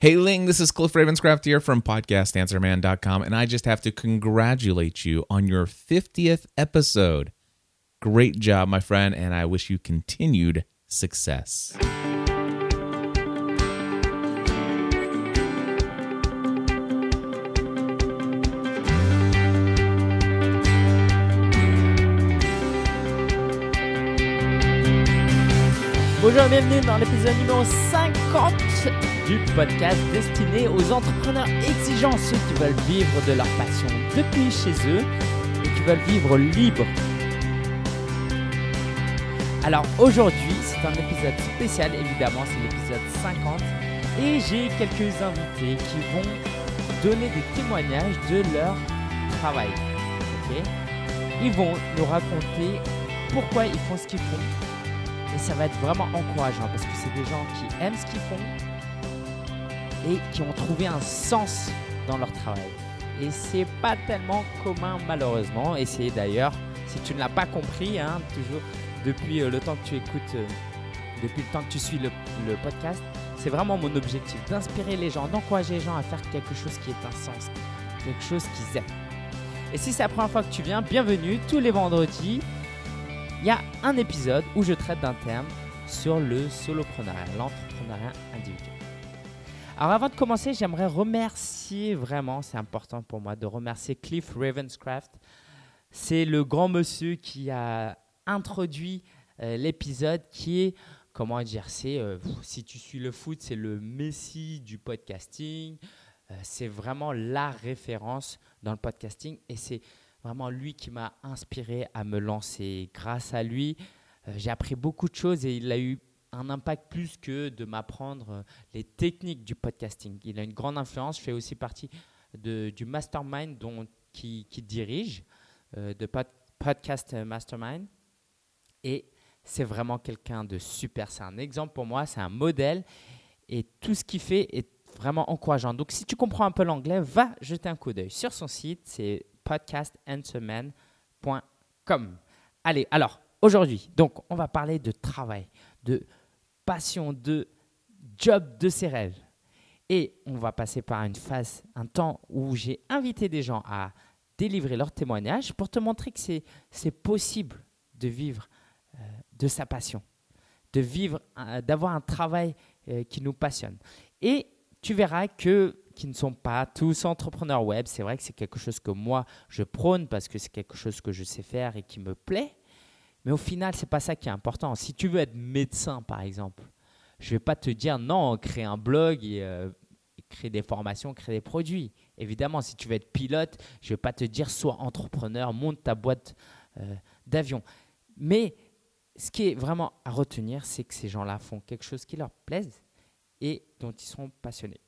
Hey Ling, this is Cliff Ravenscraft here from podcastanswerman.com, and I just have to congratulate you on your 50th episode. Great job, my friend, and I wish you continued success. Bonjour et bienvenue dans l'épisode numéro 50 du podcast destiné aux entrepreneurs exigeants, ceux qui veulent vivre de leur passion depuis chez eux et qui veulent vivre libre. Alors aujourd'hui, c'est un épisode spécial, évidemment, c'est l'épisode 50 et j'ai quelques invités qui vont donner des témoignages de leur travail. ils vont nous raconter pourquoi ils font ce qu'ils font et ça va être vraiment encourageant parce que c'est des gens qui aiment ce qu'ils font et qui ont trouvé un sens dans leur travail. Et c'est pas tellement commun malheureusement. Et c'est d'ailleurs, si tu ne l'as pas compris, hein, toujours depuis euh, le temps que tu écoutes, euh, depuis le temps que tu suis le, podcast, c'est vraiment mon objectif d'inspirer les gens, d'encourager les gens à faire quelque chose qui est un sens, quelque chose qu'ils aiment. Et si c'est la première fois que tu viens, bienvenue tous les vendredis il y a un épisode où je traite d'un terme sur le soloprenariat, l'entrepreneuriat individuel. Alors avant de commencer, j'aimerais remercier vraiment, c'est important pour moi de remercier Cliff Ravenscraft. C'est le grand monsieur qui a introduit euh, l'épisode qui est, comment dire, c'est, euh, si tu suis le foot, c'est le messie du podcasting. Euh, c'est vraiment la référence dans le podcasting et c'est vraiment lui qui m'a inspiré à me lancer. Grâce à lui, euh, j'ai appris beaucoup de choses et il a eu un impact plus que de m'apprendre euh, les techniques du podcasting. Il a une grande influence. Je fais aussi partie du mastermind dont, qui, dirige, euh, de pod, Podcast Mastermind. Et c'est vraiment quelqu'un de super. C'est un exemple pour moi, c'est un modèle. Et tout ce qu'il fait est vraiment encourageant. Donc si tu comprends un peu l'anglais, va jeter un coup d'œil sur son site. C'est podcastanswerman.com. Allez, alors aujourd'hui, donc on va parler de travail, de passion, de job de ses rêves. Et on va passer par une phase, un temps où j'ai invité des gens à délivrer leur témoignage pour te montrer que c'est possible de vivre euh, de sa passion, de vivre, euh, d'avoir un travail euh, qui nous passionne. Et tu verras que qui ne sont pas tous entrepreneurs web. C'est vrai que c'est quelque chose que moi, je prône parce que c'est quelque chose que je sais faire et qui me plaît. Mais au final, ce n'est pas ça qui est important. Si tu veux être médecin, par exemple, je ne vais pas te dire non, crée un blog et, euh, crée des formations, crée des produits. Évidemment, si tu veux être pilote, je ne vais pas te dire sois entrepreneur, monte ta boîte euh, d'avion. Mais ce qui est vraiment à retenir, c'est que ces gens-là font quelque chose qui leur plaise et dont ils sont passionnés.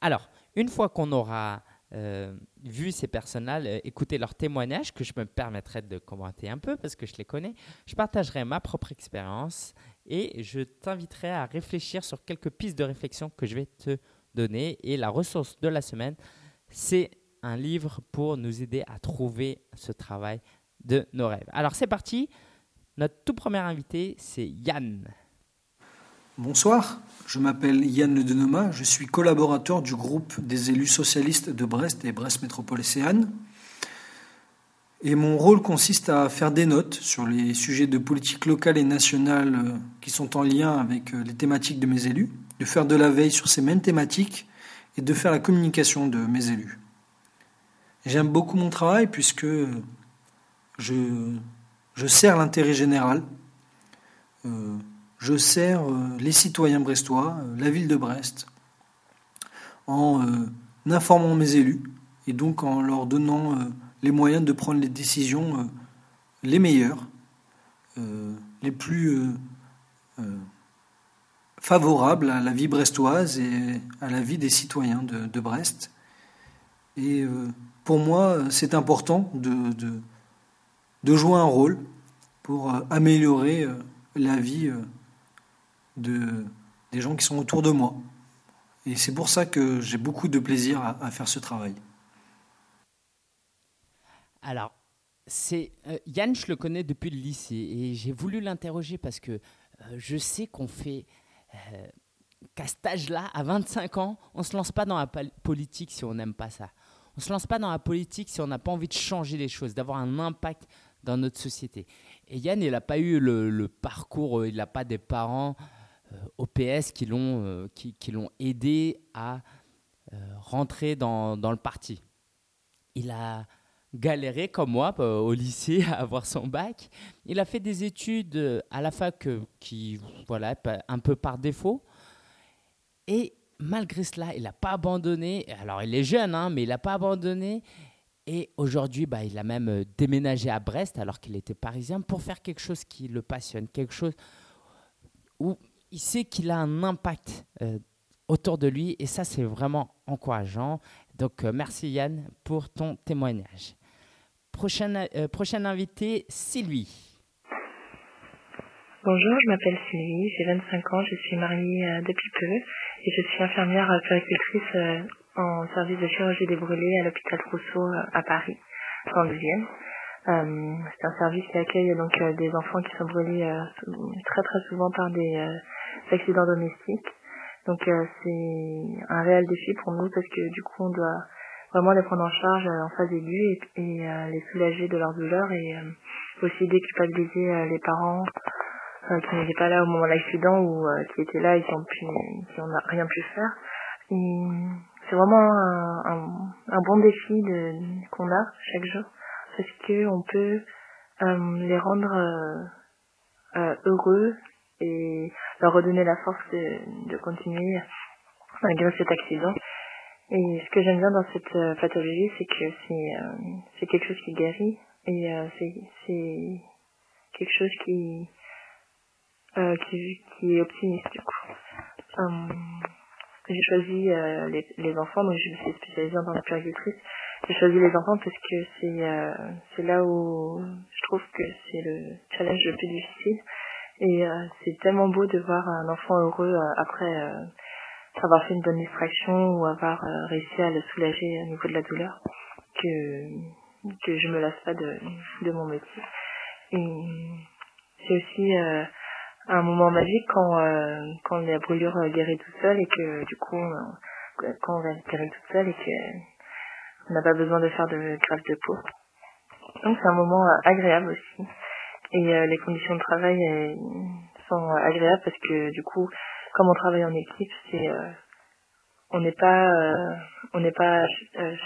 Alors, une fois qu'on aura euh, vu ces personnes-là, euh, écouter leurs témoignages, que je me permettrai de commenter un peu parce que je les connais, je partagerai ma propre expérience et je t'inviterai à réfléchir sur quelques pistes de réflexion que je vais te donner. Et la ressource de la semaine, c'est un livre pour nous aider à trouver ce travail de nos rêves. Alors c'est parti. Notre tout premier invité, c'est Yann. Bonsoir, je m'appelle Yann Le Denoma, je suis collaborateur du groupe des élus socialistes de Brest et Brest Métropole Océane. Et mon rôle consiste à faire des notes sur les sujets de politique locale et nationale euh, qui sont en lien avec euh, les thématiques de mes élus, de faire de la veille sur ces mêmes thématiques et de faire la communication de mes élus. J'aime beaucoup mon travail puisque je, je sers l'intérêt général. Euh, je sers euh, les citoyens brestois, euh, la ville de Brest, en euh, informant mes élus et donc en leur donnant les moyens de prendre les décisions les meilleures, les plus favorables à la vie brestoise et à la vie des citoyens de, Brest. Et pour moi, c'est important de, de, de, jouer un rôle pour améliorer la vie de, des gens qui sont autour de moi. Et c'est pour ça que j'ai beaucoup de plaisir à, faire ce travail. Alors, c'est euh, Yann, je le connais depuis le lycée et j'ai voulu l'interroger parce que euh, je sais qu'on fait, euh, qu'à cet âge-là, à 25 ans, on ne se lance pas dans la politique si on n'aime pas ça. On ne se lance pas dans la politique si on n'a pas envie de changer les choses, d'avoir un impact dans notre société. Et Yann, il n'a pas eu le, parcours, euh, il n'a pas des parents euh, au PS qui l'ont euh, qui, qui aidé à rentrer dans, dans, le parti. Il a galéré comme moi au lycée à avoir son bac. Il a fait des études à la fac qui, voilà, un peu par défaut. Et malgré cela, il n'a pas abandonné. Alors, il est jeune, hein, mais il n'a pas abandonné. Et aujourd'hui, bah, il a même euh, déménagé à Brest alors qu'il était parisien pour faire quelque chose qui le passionne, quelque chose où il sait qu'il a un impact euh, autour de lui et ça, c'est vraiment encourageant. Donc, euh, merci Yann pour ton témoignage. Prochaine, prochaine invité, Sylvie. Bonjour, je m'appelle Sylvie, j'ai 25 ans, je suis mariée depuis peu et je suis infirmière puricultrice en service de chirurgie des brûlés à l'hôpital Rousseau euh, à Paris, en deuxième. Euh, c'est un service qui accueille donc euh, des enfants qui sont brûlés très très souvent par des accidents domestiques. Donc c'est un réel défi pour nous parce que du coup on doit vraiment les prendre en charge en phase aiguë et, les soulager de leur douleur et aussi déculpabiliser les parents qui n'étaient pas là au moment de l'accident ou qui étaient là et qui ont pu qui n'ont rien pu faire. Et c'est vraiment un, un, bon défi de, qu'on a chaque jour parce que on peut euh, les rendre euh, euh, heureux et leur redonner la force de, de continuer malgré cet accident. Et ce que j'aime bien dans cette pathologie, c'est que c'est c'est quelque chose qui guérit et c'est c'est quelque chose qui qui qui est optimiste du coup j'ai choisi euh, les, les, enfants, donc je me suis spécialisée en tant que. J'ai choisi les enfants parce que c'est euh, c'est là où je trouve que c'est le challenge le plus difficile. Et euh, c'est tellement beau de voir un enfant heureux après avoir fait une bonne distraction ou avoir réussi à le soulager au niveau de la douleur que que je me lasse pas de, de mon métier. Et c'est aussi un moment magique quand euh, quand la brûlure guérit toute seule et que du coup euh, quand on va guérir toute seule et que on n'a pas besoin de faire de greffe de peau. Donc c'est un moment euh, agréable aussi et les conditions de travail sont agréables parce que du coup comme on travaille en équipe c'est on n'est pas on n'est pas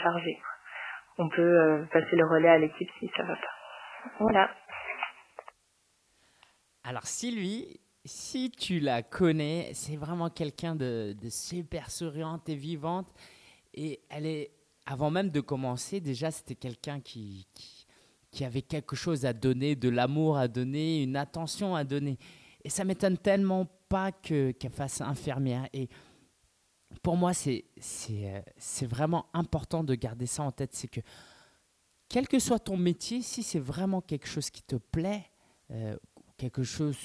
chargé. On peut passer le relais à l'équipe si ça va pas. Voilà. Alors Sylvie, si tu la connais, c'est vraiment quelqu'un de, super souriante et vivante. Et elle est, avant même de commencer, déjà c'était quelqu'un qui, avait quelque chose à donner, de l'amour à donner, une attention à donner. Et ça m'étonne tellement pas qu'elle fasse infirmière. Et pour moi, c'est vraiment important de garder ça en tête. C'est que, quel que soit ton métier, si c'est vraiment quelque chose qui te plaît, euh, quelque chose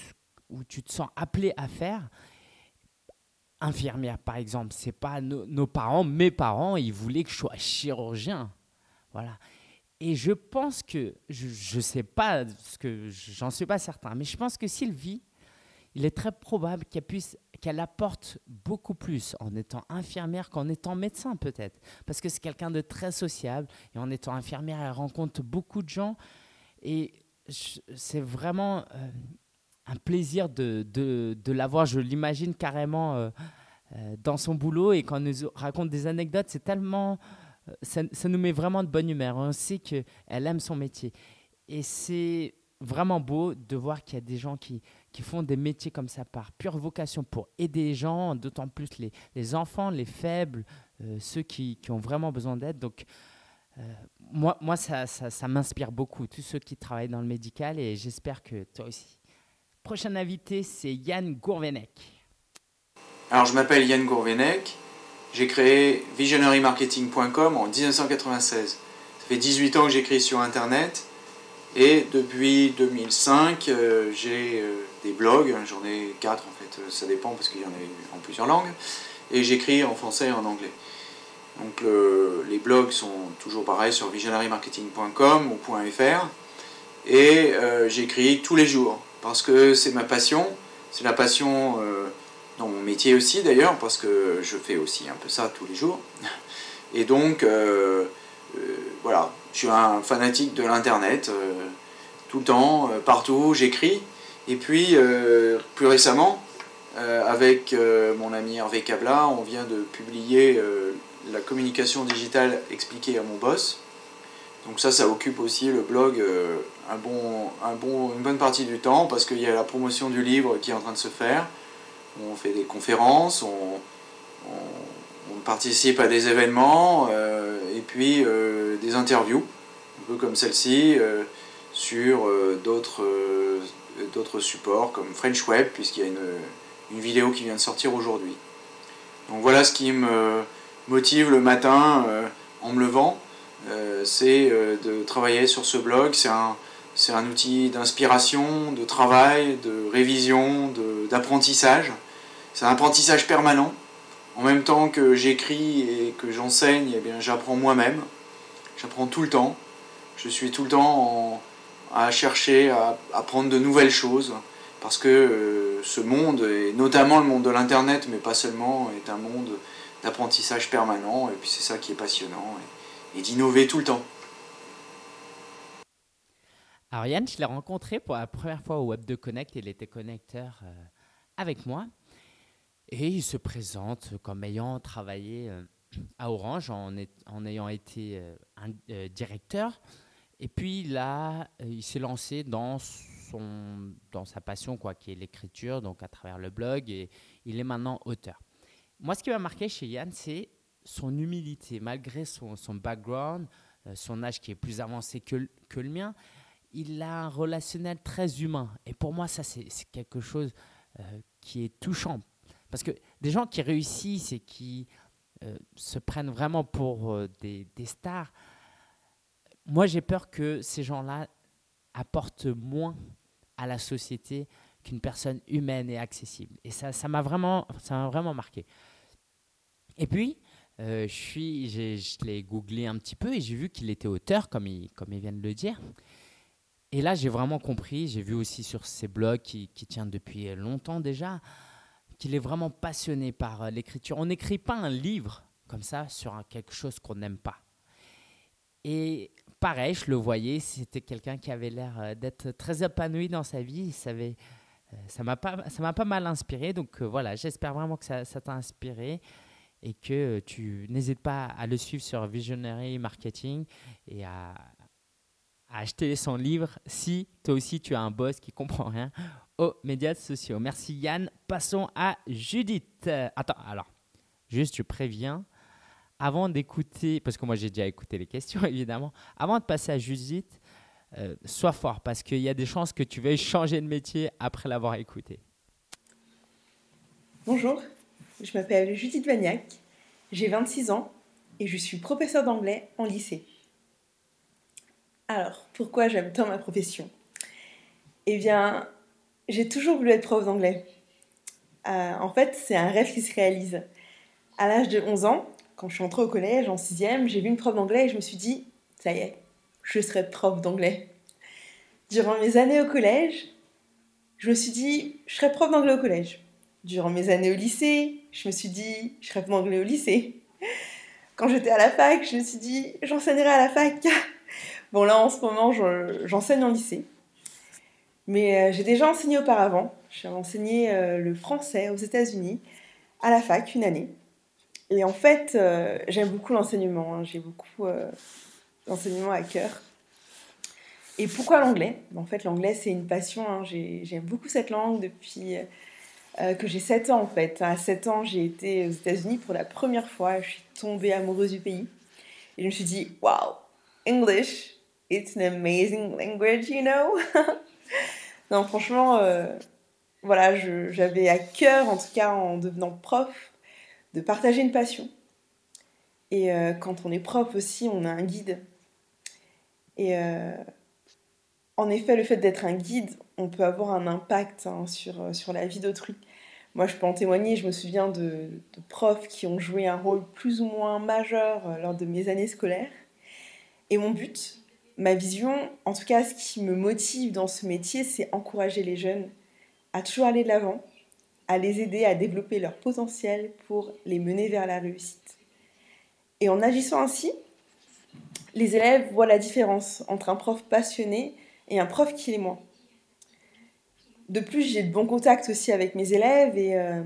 où tu te sens appelé à faire, infirmière par exemple, c'est pas nos parents, mes parents, ils voulaient que je sois chirurgien. Voilà. Et je pense que, je ne sais pas, parce que j'en suis pas certain, mais je pense que Sylvie, il est très probable qu'elle puisse qu'elle apporte beaucoup plus en étant infirmière qu'en étant médecin peut-être. Parce que c'est quelqu'un de très sociable et en étant infirmière, elle rencontre beaucoup de gens. Et c'est vraiment euh, un plaisir de, de, de l'avoir. Je l'imagine carrément euh, euh, dans son boulot et quand elle nous raconte des anecdotes, c'est tellement. Ça, nous met vraiment de bonne humeur. On sait qu'elle aime son métier. Et c'est vraiment beau de voir qu'il y a des gens qui, qui font des métiers comme ça par pure vocation pour aider les gens, d'autant plus les, les enfants, les faibles, ceux qui, qui, ont vraiment besoin d'aide. Donc, moi, moi ça, ça, m'inspire beaucoup, tous ceux qui travaillent dans le médical, et j'espère que toi aussi. Prochain invité, c'est Yann Gourvenec. Alors, je m'appelle Yann Gourvenec. J'ai créé visionarymarketing.com en 1996. Ça fait 18 ans que j'écris sur Internet. Et depuis 2005, euh, j'ai euh, des blogs. J'en ai 4 en fait, ça dépend parce qu'il y en a en plusieurs langues. Et j'écris en français et en anglais. Donc les blogs sont toujours pareils sur visionarymarketing.com ou .fr et euh, j'écris tous les jours parce que c'est ma passion, c'est la passion euh, dans mon métier aussi d'ailleurs, parce que je fais aussi un peu ça tous les jours. Et donc, euh, euh, voilà, je suis un fanatique de l'Internet, tout le temps, partout, j'écris. Et puis, plus récemment, avec mon ami Hervé Cabla, on vient de publier la communication digitale expliquée à mon boss. Donc ça, ça occupe aussi le blog bon, un bon, une bonne partie du temps parce qu'il y a la promotion du livre qui est en train de se faire on fait des conférences, on, participe à des événements euh, et puis euh, des interviews, un peu comme celle-ci, euh, sur d'autres supports comme French Web, puisqu'il y a une, vidéo qui vient de sortir aujourd'hui. Donc voilà ce qui me motive le matin en me levant, c'est de travailler sur ce blog. C'est un outil d'inspiration, de travail, de révision, d'apprentissage. C'est un apprentissage permanent. En même temps que j'écris et que j'enseigne, eh bien, j'apprends moi-même. J'apprends tout le temps. Je suis tout le temps à chercher à apprendre de nouvelles choses. Parce que euh, ce monde, et notamment le monde de l'Internet, mais pas seulement, est un monde d'apprentissage permanent. Et puis c'est ça qui est passionnant. Et, d'innover tout le temps. Alors Yann, je l'ai rencontré pour la première fois au Web2 Connect. Il était connecteur euh, avec moi. Et il se présente comme ayant travaillé euh, à Orange en, ayant été euh, un, euh, directeur. Et puis là, il s'est lancé dans, son, dans sa passion, quoi, qui est l'écriture, donc à travers le blog, et il est maintenant auteur. Moi, ce qui m'a marqué chez Yann, c'est son humilité. Malgré son, son background, son âge qui est plus avancé que, que, le mien, il a un relationnel très humain. Et pour moi, ça, c'est quelque chose qui est touchant parce que des gens qui réussissent et qui euh, se prennent vraiment pour euh, des, stars, moi j'ai peur que ces gens-là apportent moins à la société qu'une personne humaine et accessible. Et ça, ça m'a vraiment, vraiment marqué. Et puis, euh, je, l'ai googlé un petit peu et j'ai vu qu'il était auteur, comme il, comme vient de le dire. Et là, j'ai vraiment compris. J'ai vu aussi sur ses blogs qui, qui tient depuis longtemps déjà qu'il est vraiment passionné par euh, l'écriture. On n'écrit pas un livre comme ça sur quelque chose qu'on n'aime pas. Et pareil, je le voyais, c'était quelqu'un qui avait l'air euh, d'être très épanoui dans sa vie. Euh, ça m'a pas, ça m'a pas mal inspiré. Donc voilà, j'espère vraiment que ça, t'a inspiré et que tu n'hésites pas à le suivre sur Visionary Marketing et à, à acheter son livre si toi aussi tu as un boss qui comprend rien aux médias sociaux. Merci Yann. Passons à Judith. Attends, alors, juste je préviens, avant d'écouter, parce que moi j'ai déjà écouté les questions évidemment, avant de passer à Judith, euh, sois fort parce qu'il y a des chances que tu veuilles changer de métier après l'avoir écouté. Bonjour, je m'appelle Judith Vagnac, j'ai 26 ans et je suis professeure d'anglais en lycée. Alors, pourquoi j'aime tant ma profession? Eh bien, j'ai toujours voulu être prof d'anglais. Euh, en fait, c'est un rêve qui se réalise. À l'âge de 11 ans, quand je suis entrée au collège, en 6e, j'ai vu une prof d'anglais et je me suis dit, ça y est, je serai prof d'anglais. Durant mes années au collège, je me suis dit, je serai prof d'anglais au collège. Durant mes années au lycée, je me suis dit, je serai prof d'anglais au lycée. Quand j'étais à la fac, je me suis dit, j'enseignerai à la fac. Bon, là, en ce moment, j'enseigne en lycée. Mais euh, j'ai déjà enseigné auparavant. J'ai enseigné euh, le français aux États-Unis à la fac une année. Et en fait, euh, j'aime beaucoup l'enseignement. Hein. J'ai beaucoup l'enseignement à cœur. Et pourquoi l'anglais? En fait, l'anglais, c'est une passion. Hein. J'aime beaucoup cette langue depuis que j'ai 7 ans, en fait. À 7 ans, j'ai été aux États-Unis pour la première fois. Je suis tombée amoureuse du pays. Et je me suis dit, wow, English, it's an amazing language, you know? Non, franchement, euh, voilà, j'avais à cœur, en tout cas en devenant prof, de partager une passion. Et euh, quand on est prof aussi, on a un guide. Et euh, en effet, le fait d'être un guide, on peut avoir un impact hein, sur, sur la vie d'autrui. Moi, je peux en témoigner, je me souviens de, de, profs qui ont joué un rôle plus ou moins majeur lors de mes années scolaires. Et mon but, ma vision, en tout cas ce qui me motive dans ce métier, c'est encourager les jeunes à toujours aller de l'avant à les aider à développer leur potentiel pour les mener vers la réussite. Et en agissant ainsi, les élèves voient la différence entre un prof passionné et un prof qui l'est moins. De plus, j'ai de bons contacts aussi avec mes élèves et euh,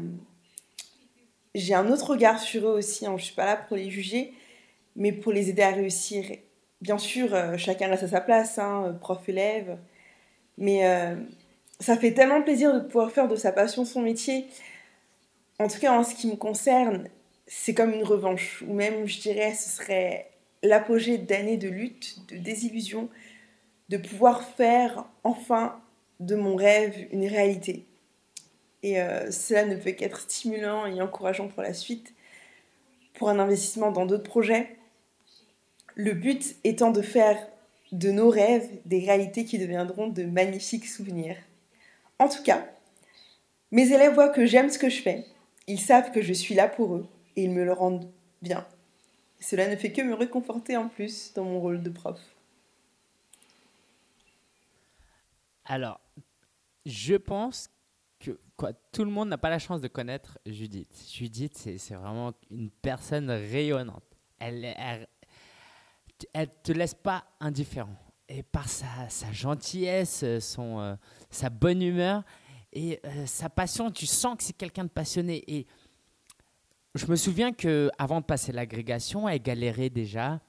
j'ai un autre regard sur eux aussi. Hein. Je ne suis pas là pour les juger, mais pour les aider à réussir. Bien sûr, euh, chacun reste à sa place, hein, prof-élève, mais euh, ça fait tellement plaisir de pouvoir faire de sa passion son métier. En tout cas, en ce qui me concerne, c'est comme une revanche, ou même, je dirais, ce serait l'apogée d'années de lutte, de désillusion, de pouvoir faire enfin de mon rêve une réalité. Et euh, cela ne peut qu'être stimulant et encourageant pour la suite, pour un investissement dans d'autres projets. Le but étant de faire de nos rêves des réalités qui deviendront de magnifiques souvenirs. En tout cas, mes élèves voient que j'aime ce que je fais, ils savent que je suis là pour eux et ils me le rendent bien. Cela ne fait que me réconforter en plus dans mon rôle de prof. Alors, je pense que tout le monde n'a pas la chance de connaître Judith. Judith, c'est vraiment une personne rayonnante. Elle, elle, elle te laisse pas indifférent. Et par sa, gentillesse, son, euh, sa bonne humeur et euh, sa passion, tu sens que c'est quelqu'un de passionné. Et je me souviens que avant de passer l'agrégation, elle galérait déjà.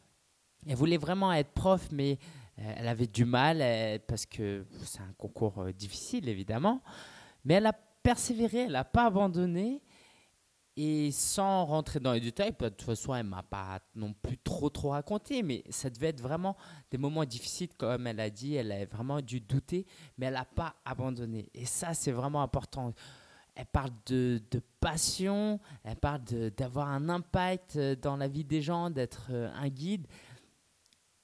Elle voulait vraiment être prof, mais euh, elle avait du mal euh, parce que c'est un concours euh, difficile, évidemment. Mais elle a persévéré, elle n'a pas abandonné. Et sans rentrer dans les détails, de toute façon, elle m'a pas non plus trop trop raconté, mais ça devait être vraiment des moments difficiles, comme elle a dit. Elle a vraiment dû douter, mais elle n'a pas abandonné. Et ça, c'est vraiment important elle parle de, passion, elle parle d'avoir un impact euh, dans la vie des gens, d'être euh, un guide.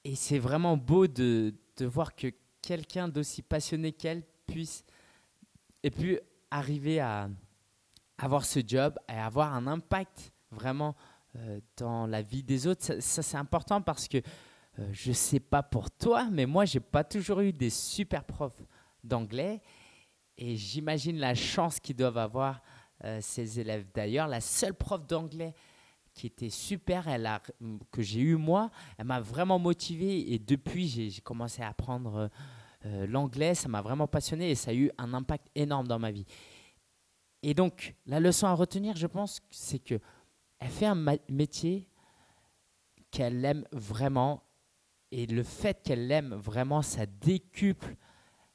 Et c'est vraiment beau de, voir que quelqu'un d'aussi passionné qu'elle puisse et puis arriver à avoir ce job et avoir un impact vraiment euh, dans la vie des autres. Ça, c'est important parce que je ne sais pas pour toi, mais moi, j'ai pas toujours eu des super profs d'anglais. Et j'imagine la chance qu'ils doivent avoir euh, ces élèves. D'ailleurs, la seule prof d'anglais qui était super, elle a, que j'ai eu moi, elle m'a vraiment motivé et depuis j'ai commencé à apprendre euh, l'anglais, ça m'a vraiment passionné et ça a eu un impact énorme dans ma vie. Et donc la leçon à retenir, je pense, c'est que elle fait un métier qu'elle aime vraiment et le fait qu'elle l'aime vraiment, ça décuple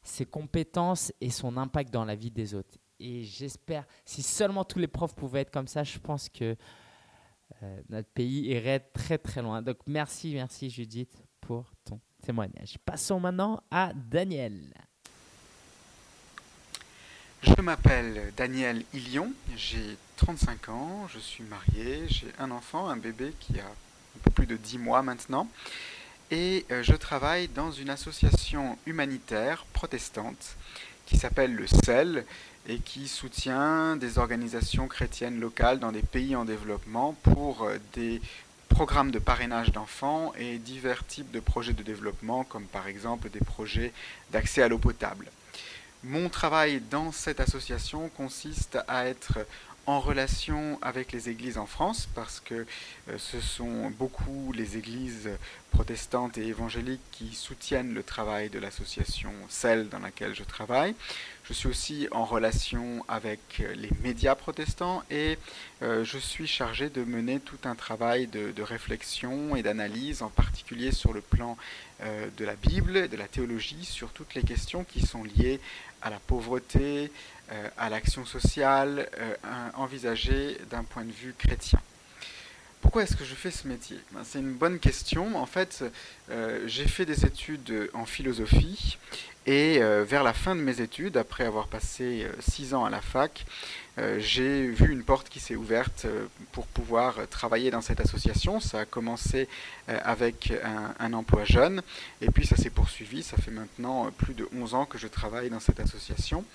ses compétences et son impact dans la vie des autres. Et j'espère, si seulement tous les profs pouvaient être comme ça, je pense que euh, notre pays irait très très loin. Donc merci, merci Judith pour ton témoignage. Passons maintenant à Daniel. Je m'appelle Daniel Ilion, j'ai 35 ans, je suis marié, j'ai un enfant, un bébé qui a un peu plus de 10 mois maintenant et euh, je travaille dans une association humanitaire protestante qui s'appelle le CEL et qui soutient des organisations chrétiennes locales dans des pays en développement pour euh, des programmes de parrainage d'enfants et divers types de projets de développement comme par exemple des projets d'accès à l'eau potable. Mon travail dans cette association consiste à être en relation avec les églises en France parce que euh, ce sont beaucoup les églises protestantes et évangéliques qui soutiennent le travail de l'association celle dans laquelle je travaille. Je suis aussi en relation avec les médias protestants et euh, je suis chargé de mener tout un travail de, réflexion et d'analyse, en particulier sur le plan euh, de la Bible, de la théologie, sur toutes les questions qui sont liées à la pauvreté, euh, à l'action sociale, envisagée d'un point de vue chrétien. Pourquoi est-ce que je fais ce métier? Ben, C'est une bonne question. En fait, j'ai fait des études en philosophie et euh, vers la fin de mes études, après avoir passé euh, six ans à la fac, euh, j'ai vu une porte qui s'est ouverte pour pouvoir travailler dans cette association. Ça a commencé avec un, emploi jeune et puis ça s'est poursuivi. Ça fait maintenant plus de 11 ans que je travaille dans cette association.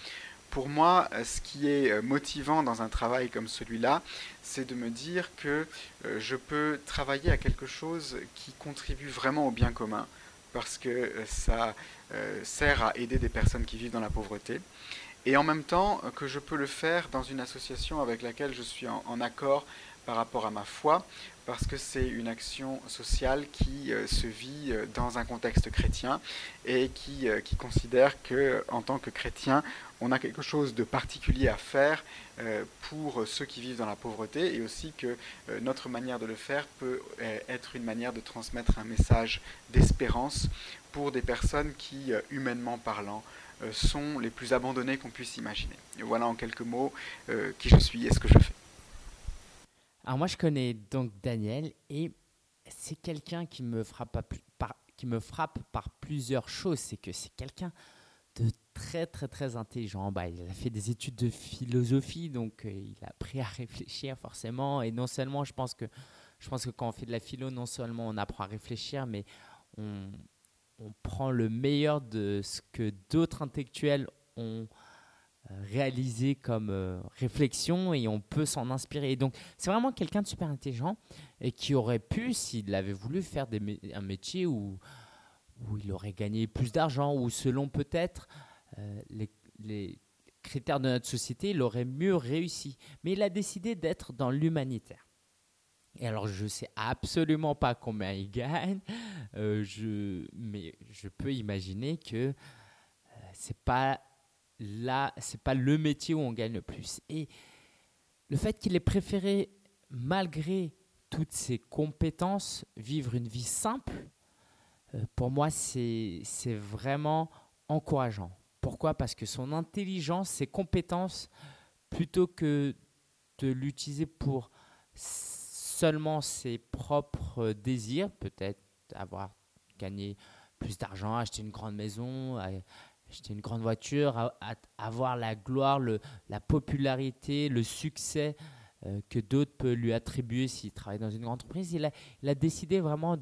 Pour moi, ce qui est motivant dans un travail comme celui-là, c'est de me dire que je peux travailler à quelque chose qui contribue vraiment au bien commun parce que ça euh, sert à aider des personnes qui vivent dans la pauvreté. et en même temps que je peux le faire dans une association avec laquelle je suis en, accord par rapport à ma foi, parce que c'est une action sociale qui euh, se vit euh, dans un contexte chrétien et qui, euh, qui considère que en tant que chrétien, on a quelque chose de particulier à faire pour ceux qui vivent dans la pauvreté et aussi que notre manière de le faire peut être une manière de transmettre un message d'espérance pour des personnes qui, humainement parlant, sont les plus abandonnées qu'on puisse imaginer. Voilà en quelques mots qui je suis et ce que je fais. Alors moi, je connais donc Daniel et c'est quelqu'un qui me frappe par, plusieurs choses. C'est que c'est quelqu'un de très très très intelligent. Bah, il a fait des études de philosophie, donc euh, il a appris à réfléchir forcément. Et non seulement, je pense que je pense que quand on fait de la philo, non seulement on apprend à réfléchir, mais on, prend le meilleur de ce que d'autres intellectuels ont réalisé comme euh, réflexion et on peut s'en inspirer. Donc, c'est vraiment quelqu'un de super intelligent et qui aurait pu, s'il avait voulu, faire un métier où, où il aurait gagné plus d'argent, ou selon peut-être euh, les, les, critères de notre société, il aurait mieux réussi. Mais il a décidé d'être dans l'humanitaire. Et alors, je ne sais absolument pas combien il gagne, je, mais je peux imaginer que c'est pas là, c'est pas le métier où on gagne le plus. Et le fait qu'il ait préféré, malgré toutes ses compétences, vivre une vie simple, euh, pour moi, c'est vraiment encourageant. Pourquoi? Parce que son intelligence, ses compétences, plutôt que de l'utiliser pour seulement ses propres désirs, peut-être avoir gagné plus d'argent, acheter une grande maison, acheter une grande voiture, avoir la gloire, le, la popularité, le succès euh, que d'autres peuvent lui attribuer s'il travaille dans une grande entreprise. Il a, décidé vraiment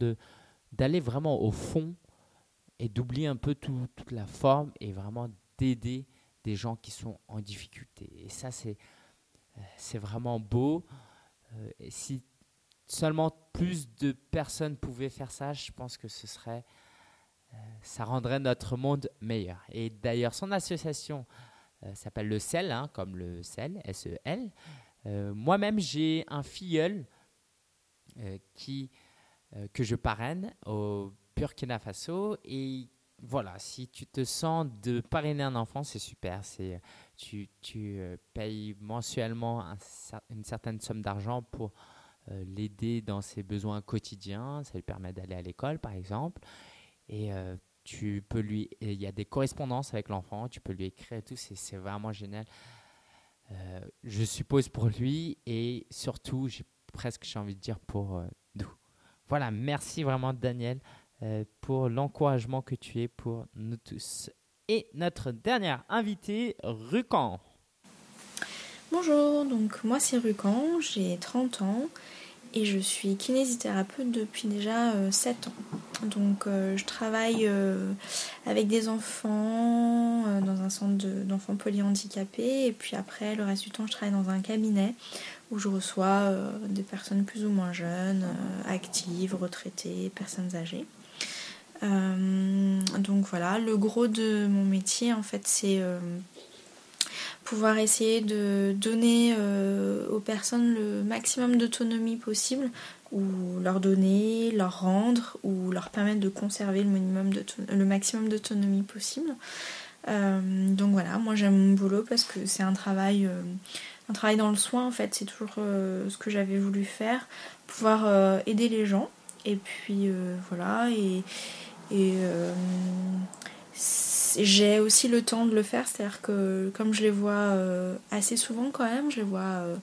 d'aller vraiment au fond et d'oublier un peu toute la forme et vraiment d'aider des gens qui sont en difficulté. Et ça, c'est, euh, c'est vraiment beau. Euh, si seulement plus de personnes pouvaient faire ça, je pense que ce serait ça rendrait notre monde meilleur. Et d'ailleurs, son association euh, s'appelle le CEL, hein, comme le CEL, S-E-L. Euh, moi-même, j'ai un filleul euh, que je parraine au Burkina Faso. Et voilà, si tu te sens de parrainer un enfant, c'est super. Tu, tu payes mensuellement une certaine somme d'argent pour l'aider dans ses besoins quotidiens. Ça lui permet d'aller à l'école, par exemple. Et tu peux lui, il y a des correspondances avec l'enfant, tu peux lui écrire et tout, c'est vraiment génial. Euh, je suppose pour lui et surtout, j'ai presque j'ai envie de dire pour euh, nous. Voilà, merci vraiment Daniel euh, pour l'encouragement que tu es pour nous tous. Et notre dernière invitée, Rucan. Bonjour, donc moi c'est Rucan, j'ai 30 ans et je suis kinésithérapeute depuis déjà 7 euh, ans. Donc euh, je travaille euh, avec des enfants dans un centre d'enfants polyhandicapés et puis après le reste du temps je travaille dans un cabinet où je reçois des personnes plus ou moins jeunes, actives, retraitées, personnes âgées. donc voilà, le gros de mon métier en fait c'est pouvoir essayer de donner euh, aux personnes le maximum d'autonomie possible ou leur donner, leur rendre ou leur permettre de conserver le, minimum le maximum d'autonomie possible. Euh, donc voilà, moi j'aime mon boulot parce que c'est un travail, euh, un travail dans le soin en fait, c'est toujours ce que j'avais voulu faire, pouvoir aider les gens et puis voilà et, et j'ai aussi le temps de le faire, c'est-à-dire que comme je les vois euh, assez souvent quand même, je les vois euh,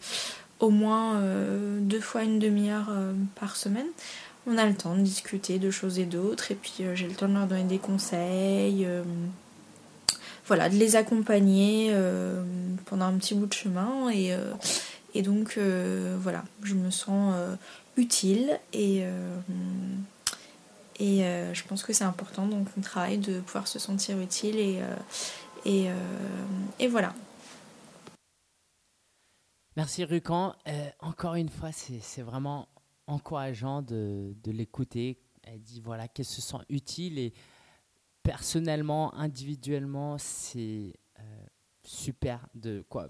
au moins euh, deux fois une demi-heure par semaine, on a le temps de discuter de choses et d'autres, et puis j'ai le temps de leur donner des conseils, voilà, de les accompagner pendant un petit bout de chemin, et, et donc voilà, je me sens utile et et euh, je pense que c'est important dans mon travail de pouvoir se sentir utile et, euh, euh, voilà. Merci Rucan. encore une fois, c'est vraiment encourageant de, l'écouter. Elle dit voilà qu'elle se sent utile et personnellement, individuellement, c'est super de quoi.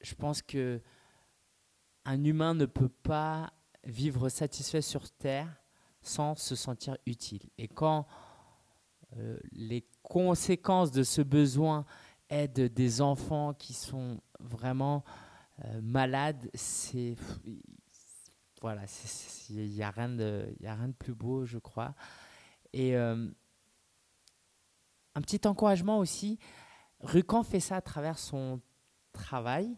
Je pense que un humain ne peut pas vivre satisfait sur Terre sans se sentir utile. Et quand euh, les conséquences de ce besoin aident des enfants qui sont vraiment euh, malades, c'est voilà, il n'y a, rien de, a rien de plus beau, je crois. Et euh, un petit encouragement aussi, Rucan fait ça à travers son travail,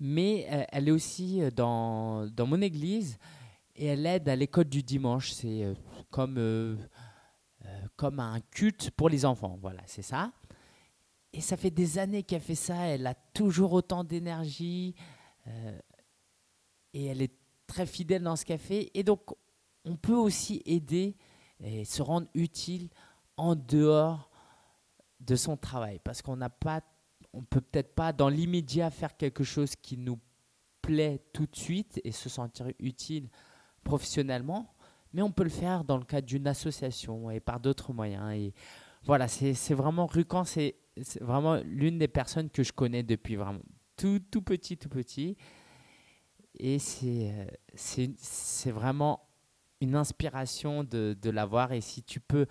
mais elle est aussi dans, dans mon église et elle aide à l'école du dimanche. C'est euh, comme, euh, euh, comme un culte pour les enfants. Voilà, c'est ça. Et ça fait des années qu'elle fait ça. Elle a toujours autant d'énergie. et elle est très fidèle dans ce qu'elle fait. Et donc, on peut aussi aider et se rendre utile en dehors de son travail. Parce qu'on n'a pas, on peut peut-être pas dans l'immédiat faire quelque chose qui nous plaît tout de suite et se sentir utile professionnellement, mais on peut le faire dans le cadre d'une association et par d'autres moyens. Et voilà, c'est vraiment Rucan, c'est vraiment l'une des personnes que je connais depuis vraiment tout, tout petit, tout petit. Et c'est vraiment une inspiration de, de l'avoir. Et si tu peux,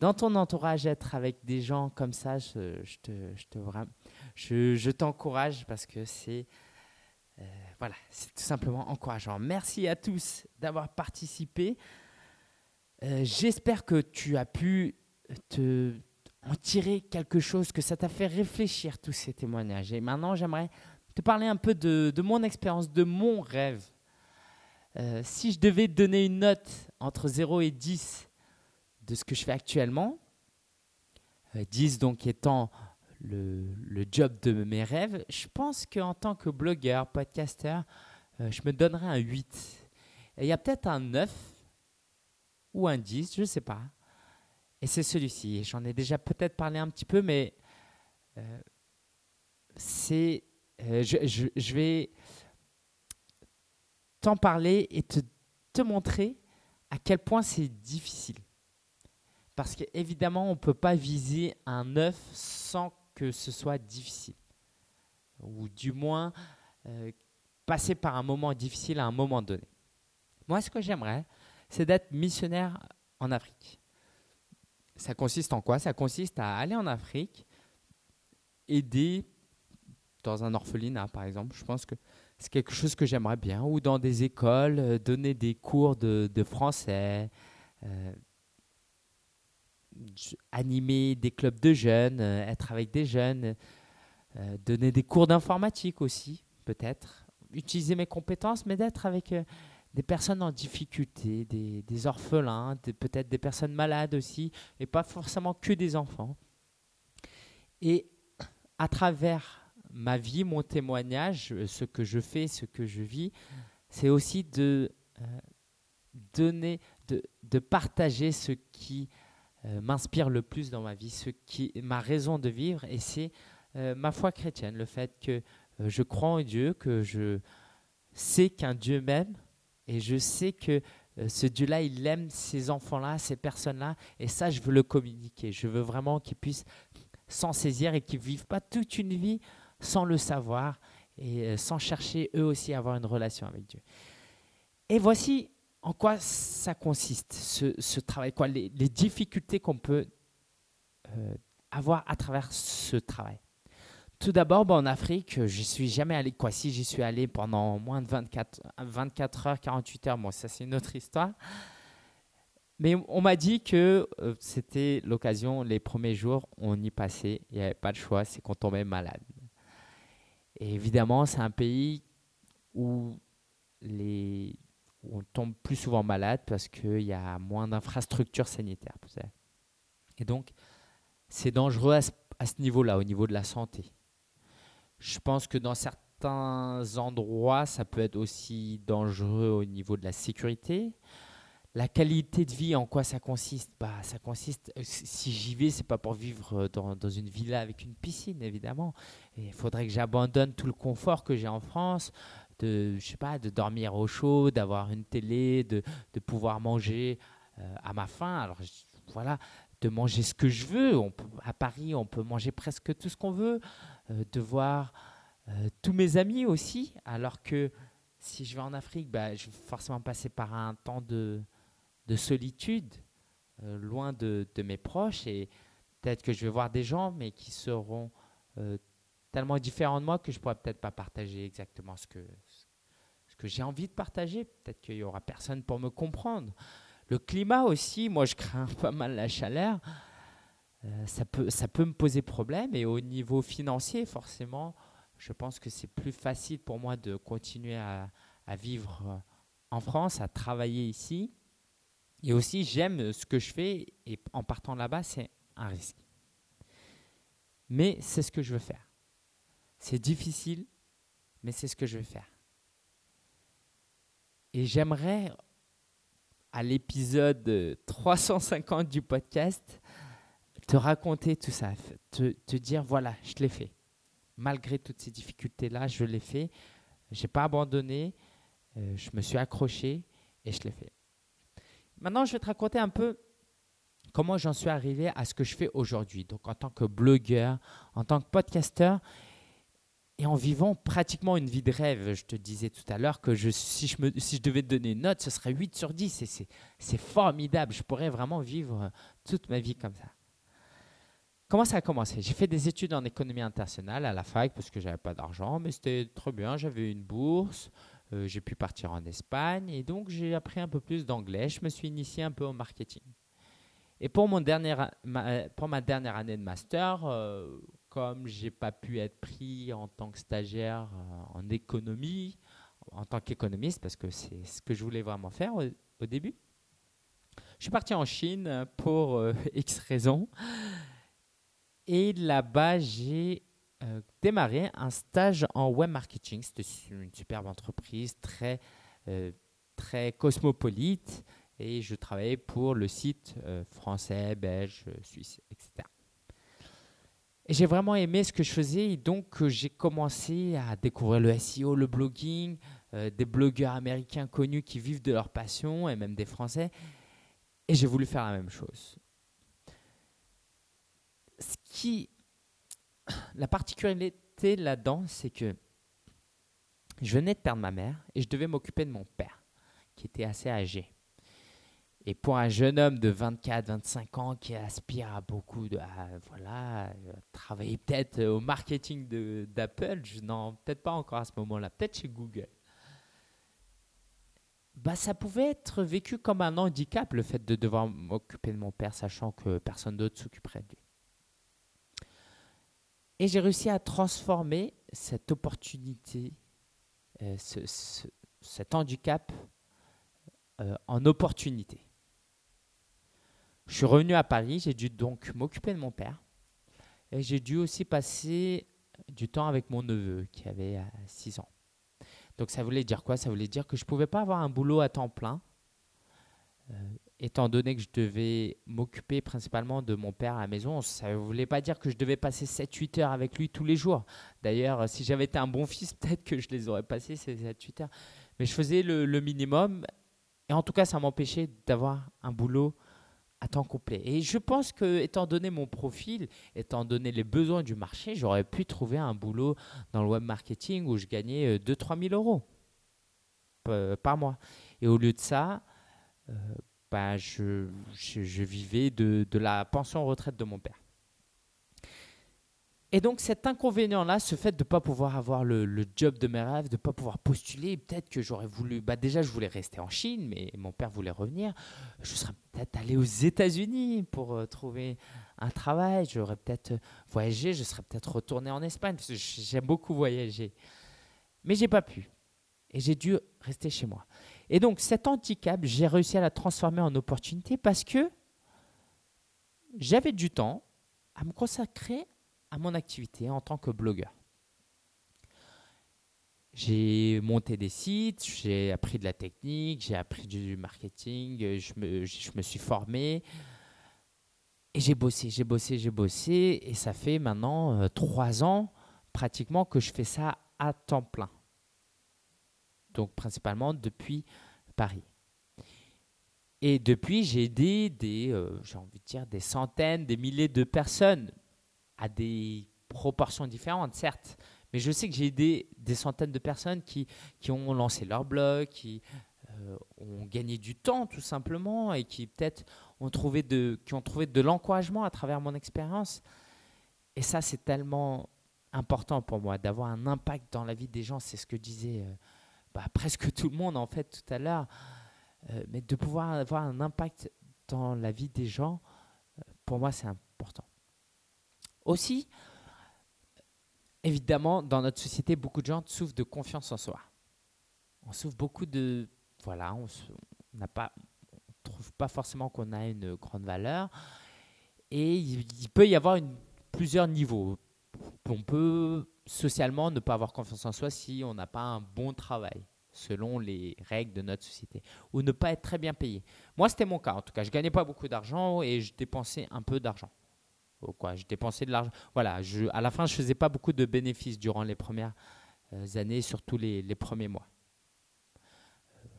dans ton entourage, être avec des gens comme ça, je, je te, je te je, je t'encourage parce que c'est euh, voilà, c'est tout simplement encourageant. Merci à tous d'avoir participé. Euh, j'espère que tu as pu te en tirer quelque chose, que ça t'a fait réfléchir tous ces témoignages. Et maintenant, j'aimerais te parler un peu de, mon expérience, de mon rêve. Euh, si je devais donner une note entre 0 et 10 de ce que je fais actuellement, 10 donc étant le, job de mes rêves, je pense qu'en tant que blogueur, podcaster, euh, je me donnerais un 8. Et il y a peut-être un 9 ou un 10, je ne sais pas. Et c'est celui-ci. J'en ai déjà peut-être parlé un petit peu, mais euh, c'est. Euh, je, je, vais t'en parler et te, te montrer à quel point c'est difficile. Parce qu'évidemment, on ne peut pas viser un 9 sans que ce soit difficile. Ou du moins, euh, passer par un moment difficile à un moment donné. Moi, ce que j'aimerais, c'est d'être missionnaire en Afrique. Ça consiste en quoi? Ça consiste à aller en Afrique, aider dans un orphelinat, par exemple. Je pense que c'est quelque chose que j'aimerais bien. Ou dans des écoles, euh, donner des cours de, français. Euh, animer des clubs de jeunes, euh, être avec des jeunes, euh, donner des cours d'informatique aussi, peut-être, utiliser mes compétences, mais d'être avec euh, des personnes en difficulté, des, orphelins, peut-être des personnes malades aussi, et pas forcément que des enfants. Et à travers ma vie, mon témoignage, ce que je fais, ce que je vis, c'est aussi de donner, de, de, partager ce qui euh, m'inspire le plus dans ma vie, ce qui ma raison de vivre, et c'est euh, ma foi chrétienne, le fait que euh, je crois en Dieu, que je sais qu'un Dieu m'aime, et je sais que ce Dieu-là, il aime ces enfants-là, ces personnes-là, et ça, je veux le communiquer. Je veux vraiment qu'ils puissent s'en saisir et qu'ils ne vivent pas toute une vie sans le savoir et sans chercher eux aussi à avoir une relation avec Dieu. Et voici en quoi ça consiste, ce, travail? Quoi, les, difficultés qu'on peut euh, avoir à travers ce travail? Tout d'abord, en Afrique, je ne suis jamais allé. Quoi, si j'y suis allé pendant moins de 24, 24 heures, 48 heures, bon, ça c'est une autre histoire. Mais on m'a dit que euh, c'était l'occasion, les premiers jours, on y passait, il n'y avait pas de choix, c'est qu'on tombait malade. Et évidemment, c'est un pays où les, on tombe plus souvent malade parce qu'il y a moins d'infrastructures sanitaires. Et donc, c'est dangereux à ce, niveau-là, au niveau de la santé. Je pense que dans certains endroits, ça peut être aussi dangereux au niveau de la sécurité. La qualité de vie, en quoi ça consiste? Bah, Ça consiste, euh, si j'y vais, c'est pas pour vivre dans, dans, une villa avec une piscine, évidemment. Il faudrait que j'abandonne tout le confort que j'ai en France, de, je sais pas, de dormir au chaud, d'avoir une télé, de, de pouvoir manger euh, à ma faim. Alors voilà, de manger ce que je veux. On peut, à Paris, on peut manger presque tout ce qu'on veut, euh, de voir euh, tous mes amis aussi, alors que si je vais en Afrique, bah, je vais forcément passer par un temps de, de solitude, loin de, de, mes proches, et peut-être que je vais voir des gens, mais qui seront tellement différents de moi que je pourrais peut-être pas partager exactement ce que, que j'ai envie de partager. Peut-être qu'il y aura personne pour me comprendre. Le climat aussi, moi je crains pas mal la chaleur. Euh, ça, peut, ça peut me poser problème. Et au niveau financier, forcément, je pense que c'est plus facile pour moi de continuer à, à, vivre en France, à travailler ici. Et aussi, j'aime ce que je fais. Et en partant là-bas, c'est un risque. Mais c'est ce que je veux faire. C'est difficile, mais c'est ce que je veux faire. Et j'aimerais à l'épisode 350 du podcast, te raconter tout ça, te, dire voilà, je l'ai fait. Malgré toutes ces difficultés-là, je l'ai fait. Je n'ai pas abandonné, euh, je me suis accroché et je l'ai fait. Maintenant, je vais te raconter un peu comment j'en suis arrivé à ce que je fais aujourd'hui. Donc, en tant que blogueur, en tant que podcasteur, et en vivant pratiquement une vie de rêve. Je te disais tout à l'heure que si, je devais te donner une note, ce serait 8 sur 10. Et c'est formidable. Je pourrais vraiment vivre toute ma vie comme ça. Comment ça a commencé? J'ai fait des études en économie internationale à la fac parce que j'avais pas d'argent, mais c'était très bien. J'avais une bourse, euh, j'ai pu partir en Espagne et donc j'ai appris un peu plus d'anglais. Je me suis initié un peu au marketing. Et pour, mon dernier, ma, pour ma dernière année de master, euh, comme j'ai pas pu être pris en tant que stagiaire euh, en économie, en tant qu'économiste, parce que c'est ce que je voulais vraiment faire au, début, je suis parti en Chine pour euh, X raisons. Et là-bas, j'ai euh, démarré un stage en web marketing. C'était une superbe entreprise, très, très cosmopolite. Et je travaillais pour le site français, belge, suisse, etc. J'ai vraiment aimé ce que je faisais et donc euh, j'ai commencé à découvrir le SEO, le blogging, euh, des blogueurs américains connus qui vivent de leur passion et même des Français. Et j'ai voulu faire la même chose. Ce qui, la particularité là-dedans, c'est que je venais de perdre ma mère et je devais m'occuper de mon père, qui était assez âgé. Et pour un jeune homme de 24-25 ans qui aspire à beaucoup de. voilà, travailler peut-être au marketing d'Apple, non, peut-être pas encore à ce moment-là, peut-être chez Google. Bah, ça pouvait être vécu comme un handicap, le fait de devoir m'occuper de mon père, sachant que personne d'autre s'occuperait de lui. Et j'ai réussi à transformer cette opportunité, euh, ce, cet handicap, euh, en opportunité. Je suis revenu à Paris, j'ai dû donc m'occuper de mon père. Et j'ai dû aussi passer du temps avec mon neveu qui avait 6 euh, ans. Donc ça voulait dire quoi? Ça voulait dire que je ne pouvais pas avoir un boulot à temps plein, euh, étant donné que je devais m'occuper principalement de mon père à la maison. Ça ne voulait pas dire que je devais passer 7-8 heures avec lui tous les jours. D'ailleurs, si j'avais été un bon fils, peut-être que je les aurais passés ces 7-8 heures. Mais je faisais le minimum. Et en tout cas, ça m'empêchait d'avoir un boulot à temps complet. Et je pense que, étant donné mon profil, étant donné les besoins du marché, j'aurais pu trouver un boulot dans le web marketing où je gagnais 2-3 euh, 000 euros par mois. Et au lieu de ça, euh, bah, je, je, vivais de, de la pension retraite de mon père. Et donc cet inconvénient-là, ce fait de ne pas pouvoir avoir le, job de mes rêves, de ne pas pouvoir postuler, peut-être que j'aurais voulu, bah déjà je voulais rester en Chine, mais mon père voulait revenir, je serais peut-être allé aux États-Unis pour euh, trouver un travail, j'aurais peut-être voyagé, je serais peut-être retourné en Espagne, parce que j'aime beaucoup voyager. Mais j'ai pas pu. Et j'ai dû rester chez moi. Et donc cet handicap, j'ai réussi à la transformer en opportunité parce que j'avais du temps à me consacrer à mon activité en tant que blogueur. J'ai monté des sites, j'ai appris de la technique, j'ai appris du marketing, je me, je me suis formé. Et j'ai bossé, j'ai bossé, j'ai bossé. Et ça fait maintenant euh, trois ans pratiquement que je fais ça à temps plein. Donc principalement depuis Paris. Et depuis, j'ai aidé des, euh, j'ai envie de dire, des centaines, des milliers de personnes à des proportions différentes, certes. Mais je sais que j'ai aidé des centaines de personnes qui, qui ont lancé leur blog, qui euh, ont gagné du temps tout simplement et qui peut-être ont trouvé de, qui ont trouvé de l'encouragement à travers mon expérience. Et ça, c'est tellement important pour moi d'avoir un impact dans la vie des gens. C'est ce que disait euh, bah, presque tout le monde en fait tout à l'heure. Euh, mais de pouvoir avoir un impact dans la vie des gens, pour moi, c'est important. Aussi, évidemment, dans notre société, beaucoup de gens souffrent de confiance en soi. On souffre beaucoup de. Voilà, on n'a pas. On trouve pas forcément qu'on a une grande valeur. Et il, peut y avoir plusieurs niveaux. On peut socialement ne pas avoir confiance en soi si on n'a pas un bon travail selon les règles de notre société, ou ne pas être très bien payé. Moi, c'était mon cas en tout cas. Je gagnais pas beaucoup d'argent et je dépensais un peu d'argent quoi. Je dépensais de l'argent. Voilà, je, à la fin, je faisais pas beaucoup de bénéfices durant les premières euh, années, surtout les, les, premiers mois.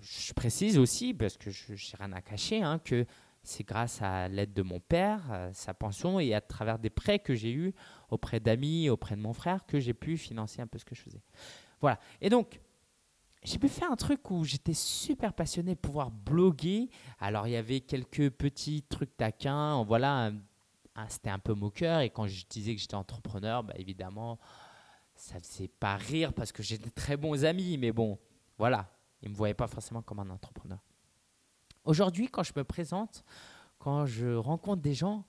Je précise aussi, parce que je n'ai rien à cacher, hein, que c'est grâce à l'aide de mon père, sa pension et à travers des prêts que j'ai eus auprès d'amis, auprès de mon frère, que j'ai pu financer un peu ce que je faisais. Voilà. Et donc, j'ai pu faire un truc où j'étais super passionné de pouvoir bloguer. Alors, il y avait quelques petits trucs taquins. Voilà, c'était un peu moqueur. Et quand je disais que j'étais entrepreneur, bah, évidemment, ça ne faisait pas rire parce que j'ai de très bons amis. Mais bon, voilà, ils ne me voyaient pas forcément comme un entrepreneur. Aujourd'hui, quand je me présente, quand je rencontre des gens,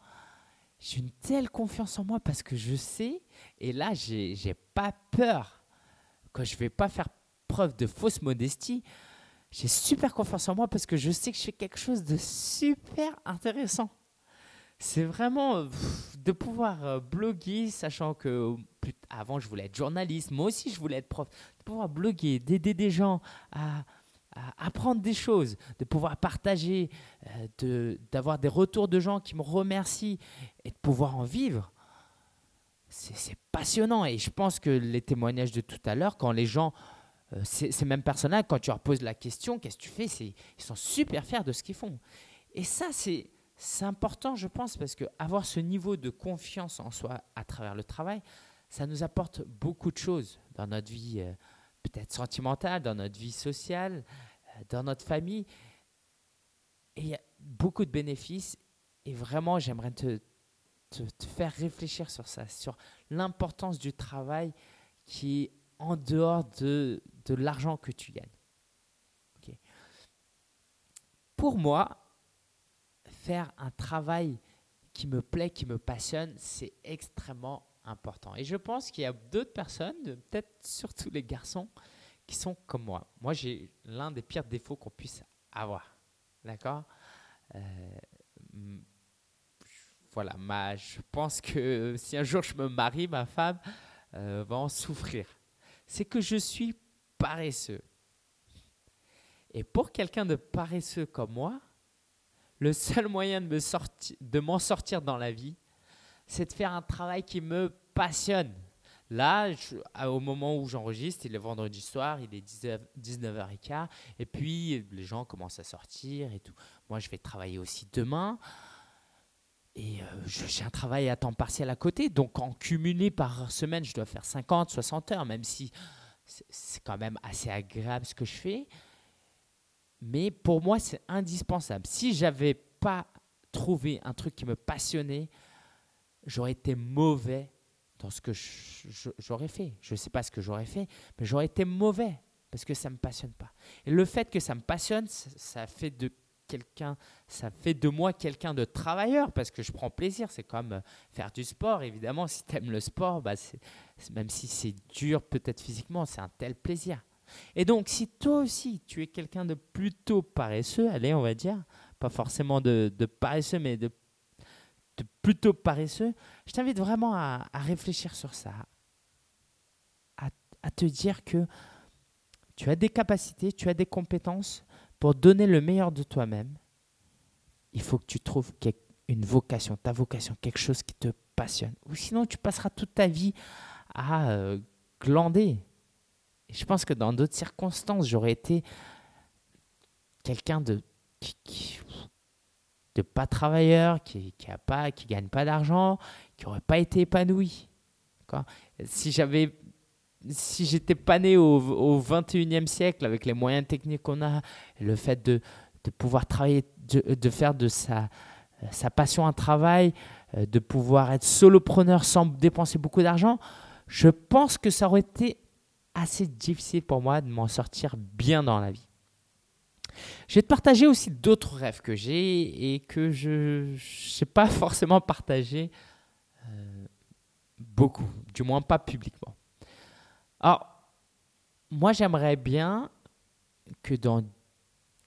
j'ai une telle confiance en moi parce que je sais, et là, j'ai n'ai pas peur, que je ne vais pas faire preuve de fausse modestie, j'ai super confiance en moi parce que je sais que je fais quelque chose de super intéressant c'est vraiment euh, de pouvoir euh, bloguer, sachant que avant je voulais être journaliste, moi aussi je voulais être prof, de pouvoir bloguer, d'aider des gens à, apprendre des choses, de pouvoir partager, euh, d'avoir des retours de gens qui me remercient et de pouvoir en vivre. C'est passionnant et je pense que les témoignages de tout à l'heure, quand les gens, ces, mêmes personnages, quand tu leur poses la question, qu'est-ce que tu fais, ils sont super fiers de ce qu'ils font. Et ça, c'est c'est important, je pense, parce que avoir ce niveau de confiance en soi à travers le travail, ça nous apporte beaucoup de choses dans notre vie euh, peut-être sentimentale, dans notre vie sociale, euh, dans notre famille. Et il y a beaucoup de bénéfices. Et vraiment, j'aimerais te, faire réfléchir sur ça, sur l'importance du travail qui est en dehors de, de l'argent que tu gagnes. Pour moi, faire un travail qui me plaît, qui me passionne, c'est extrêmement important. Et je pense qu'il y a d'autres personnes, peut-être surtout les garçons, qui sont comme moi. Moi, j'ai l'un des pires défauts qu'on puisse avoir. D'accord? Euh, Voilà, ma, je pense que si un jour je me marie, ma femme euh, va en souffrir. C'est que je suis paresseux. Et pour quelqu'un de paresseux comme moi, le seul moyen de, me de m'en sortir dans la vie, c'est de faire un travail qui me passionne. Là, au moment où j'enregistre, il est vendredi soir, il est 19h15, et puis les gens commencent à sortir et tout. Moi, je vais travailler aussi demain, et euh, j'ai un travail à temps partiel à côté, donc en cumulé par semaine, je dois faire 50, 60 heures, même si c'est quand même assez agréable ce que je fais. Mais pour moi, c'est indispensable. Si j'avais pas trouvé un truc qui me passionnait, j'aurais été mauvais dans ce que j'aurais fait. Je ne sais pas ce que j'aurais fait, mais j'aurais été mauvais parce que ça ne me passionne pas. Et le fait que ça me passionne, ça, fait de quelqu'un, ça fait de moi quelqu'un de travailleur parce que je prends plaisir. C'est comme euh, faire du sport, évidemment. Si tu aimes le sport, bah même si c'est dur peut-être physiquement, c'est un tel plaisir. Et donc, si toi aussi, tu es quelqu'un de plutôt paresseux, allez, on va dire, pas forcément de, paresseux, mais de, plutôt paresseux, je t'invite vraiment à, réfléchir sur ça, à, à te dire que tu as des capacités, tu as des compétences pour donner le meilleur de toi-même. Il faut que tu trouves une vocation, ta vocation, quelque chose qui te passionne. Ou sinon, tu passeras toute ta vie à euh, glander, je pense que dans d'autres circonstances, j'aurais été quelqu'un de pas travailleur, qui qui a pas, qui gagne pas d'argent, qui aurait pas été épanoui. Si j'avais, si j'étais pas né au, au 21e siècle avec les moyens techniques qu'on a, le fait de, pouvoir travailler, de, faire de sa, sa passion un travail, euh, de pouvoir être solopreneur sans dépenser beaucoup d'argent, je pense que ça aurait été assez difficile pour moi de m'en sortir bien dans la vie. Je vais te partager aussi d'autres rêves que j'ai et que je ne sais pas forcément partager euh, beaucoup, du moins pas publiquement. Alors, moi j'aimerais bien que dans,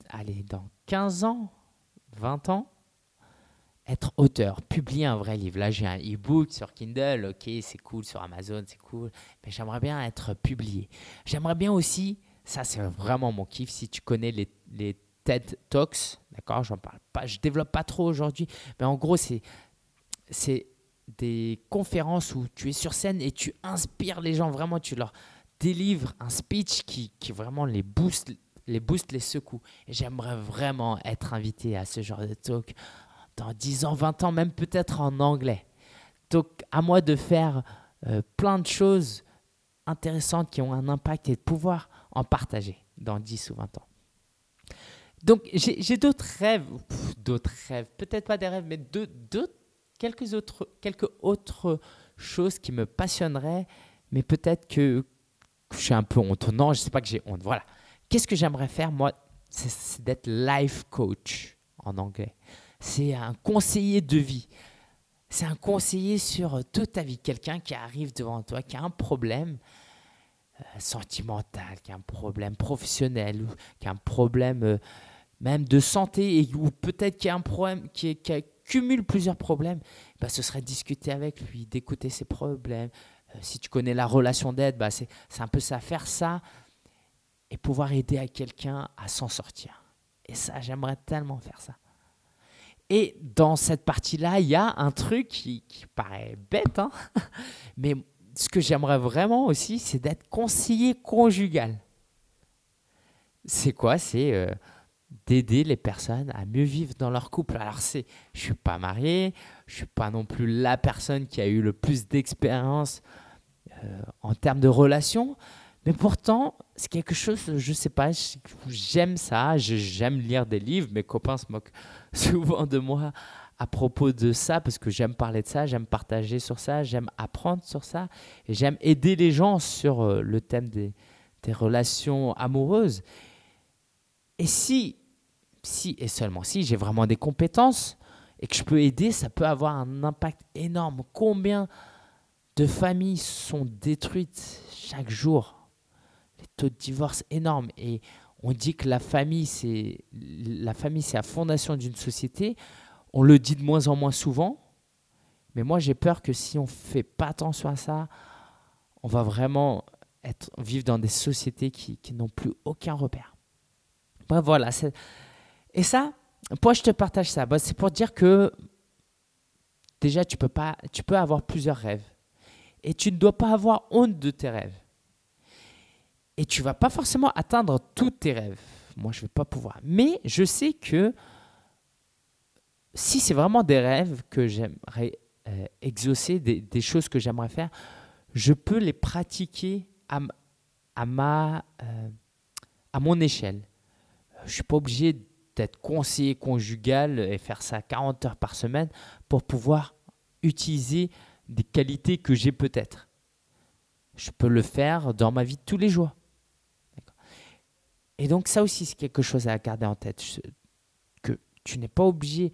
allez, dans 15 ans, 20 ans, être auteur, publier un vrai livre. Là, j'ai un e-book sur Kindle, ok, c'est cool, sur Amazon, c'est cool, mais j'aimerais bien être publié. J'aimerais bien aussi, ça c'est vraiment mon kiff, si tu connais les, les TED Talks, d'accord, j'en parle pas, je développe pas trop aujourd'hui, mais en gros, c'est, des conférences où tu es sur scène et tu inspires les gens, vraiment, tu leur délivres un speech qui, qui vraiment les booste, les booste, les secoue. J'aimerais vraiment être invité à ce genre de talk dans 10 ans, 20 ans, même peut-être en anglais. Donc, à moi de faire euh, plein de choses intéressantes qui ont un impact et de pouvoir en partager dans 10 ou 20 ans. Donc, j'ai d'autres rêves, d'autres rêves, peut-être pas des rêves, mais d'autres, quelques, autres, quelques autres choses qui me passionneraient, mais peut-être que, que je suis un peu honte. Non, je ne sais pas que j'ai honte. Voilà. Qu'est-ce que j'aimerais faire, moi? C'est d'être life coach en anglais c'est un conseiller de vie. C'est un conseiller sur toute ta vie. Quelqu'un qui arrive devant toi, qui a un problème euh, sentimental, qui a un problème professionnel, ou qui a un problème euh, même de santé, ou peut-être qui a un problème, qui, qui accumule plusieurs problèmes, bah, ce serait discuter avec lui, d'écouter ses problèmes. Euh, si tu connais la relation d'aide, bah, c'est un peu ça, faire ça et pouvoir aider à quelqu'un à s'en sortir. Et ça, j'aimerais tellement faire ça. Et dans cette partie-là, il y a un truc qui, paraît bête, hein mais ce que j'aimerais vraiment aussi, c'est d'être conseiller conjugal. C'est quoi? C'est euh, d'aider les personnes à mieux vivre dans leur couple. Alors, c'est, je suis pas marié, je suis pas non plus la personne qui a eu le plus d'expérience euh, en termes de relations, mais pourtant, c'est quelque chose, je sais pas, j'aime ça, j'aime lire des livres, mes copains se moquent souvent de moi à propos de ça, parce que j'aime parler de ça, j'aime partager sur ça, j'aime apprendre sur ça, et j'aime aider les gens sur euh, le thème des, des relations amoureuses. Et si, si et seulement si j'ai vraiment des compétences et que je peux aider, ça peut avoir un impact énorme. Combien de familles sont détruites chaque jour? Taux de divorce énorme. Et on dit que la famille, c'est la famille, c'est la fondation d'une société. On le dit de moins en moins souvent, mais moi j'ai peur que si on fait pas attention à ça, on va vraiment être vivre dans des sociétés qui, n'ont plus aucun repère. Bref, voilà. Et ça, pourquoi je te partage ça bah, C'est pour dire que déjà tu peux pas, tu peux avoir plusieurs rêves et tu ne dois pas avoir honte de tes rêves. Et tu vas pas forcément atteindre tous tes rêves. Moi, je vais pas pouvoir. Mais je sais que si c'est vraiment des rêves que j'aimerais euh, exaucer, des, choses que j'aimerais faire, je peux les pratiquer à, ma, euh, à mon échelle. Je suis pas obligé d'être conseiller conjugal et faire ça 40 heures par semaine pour pouvoir utiliser des qualités que j'ai peut-être. Je peux le faire dans ma vie de tous les jours. Et donc ça aussi, c'est quelque chose à garder en tête. Que tu n'es pas obligé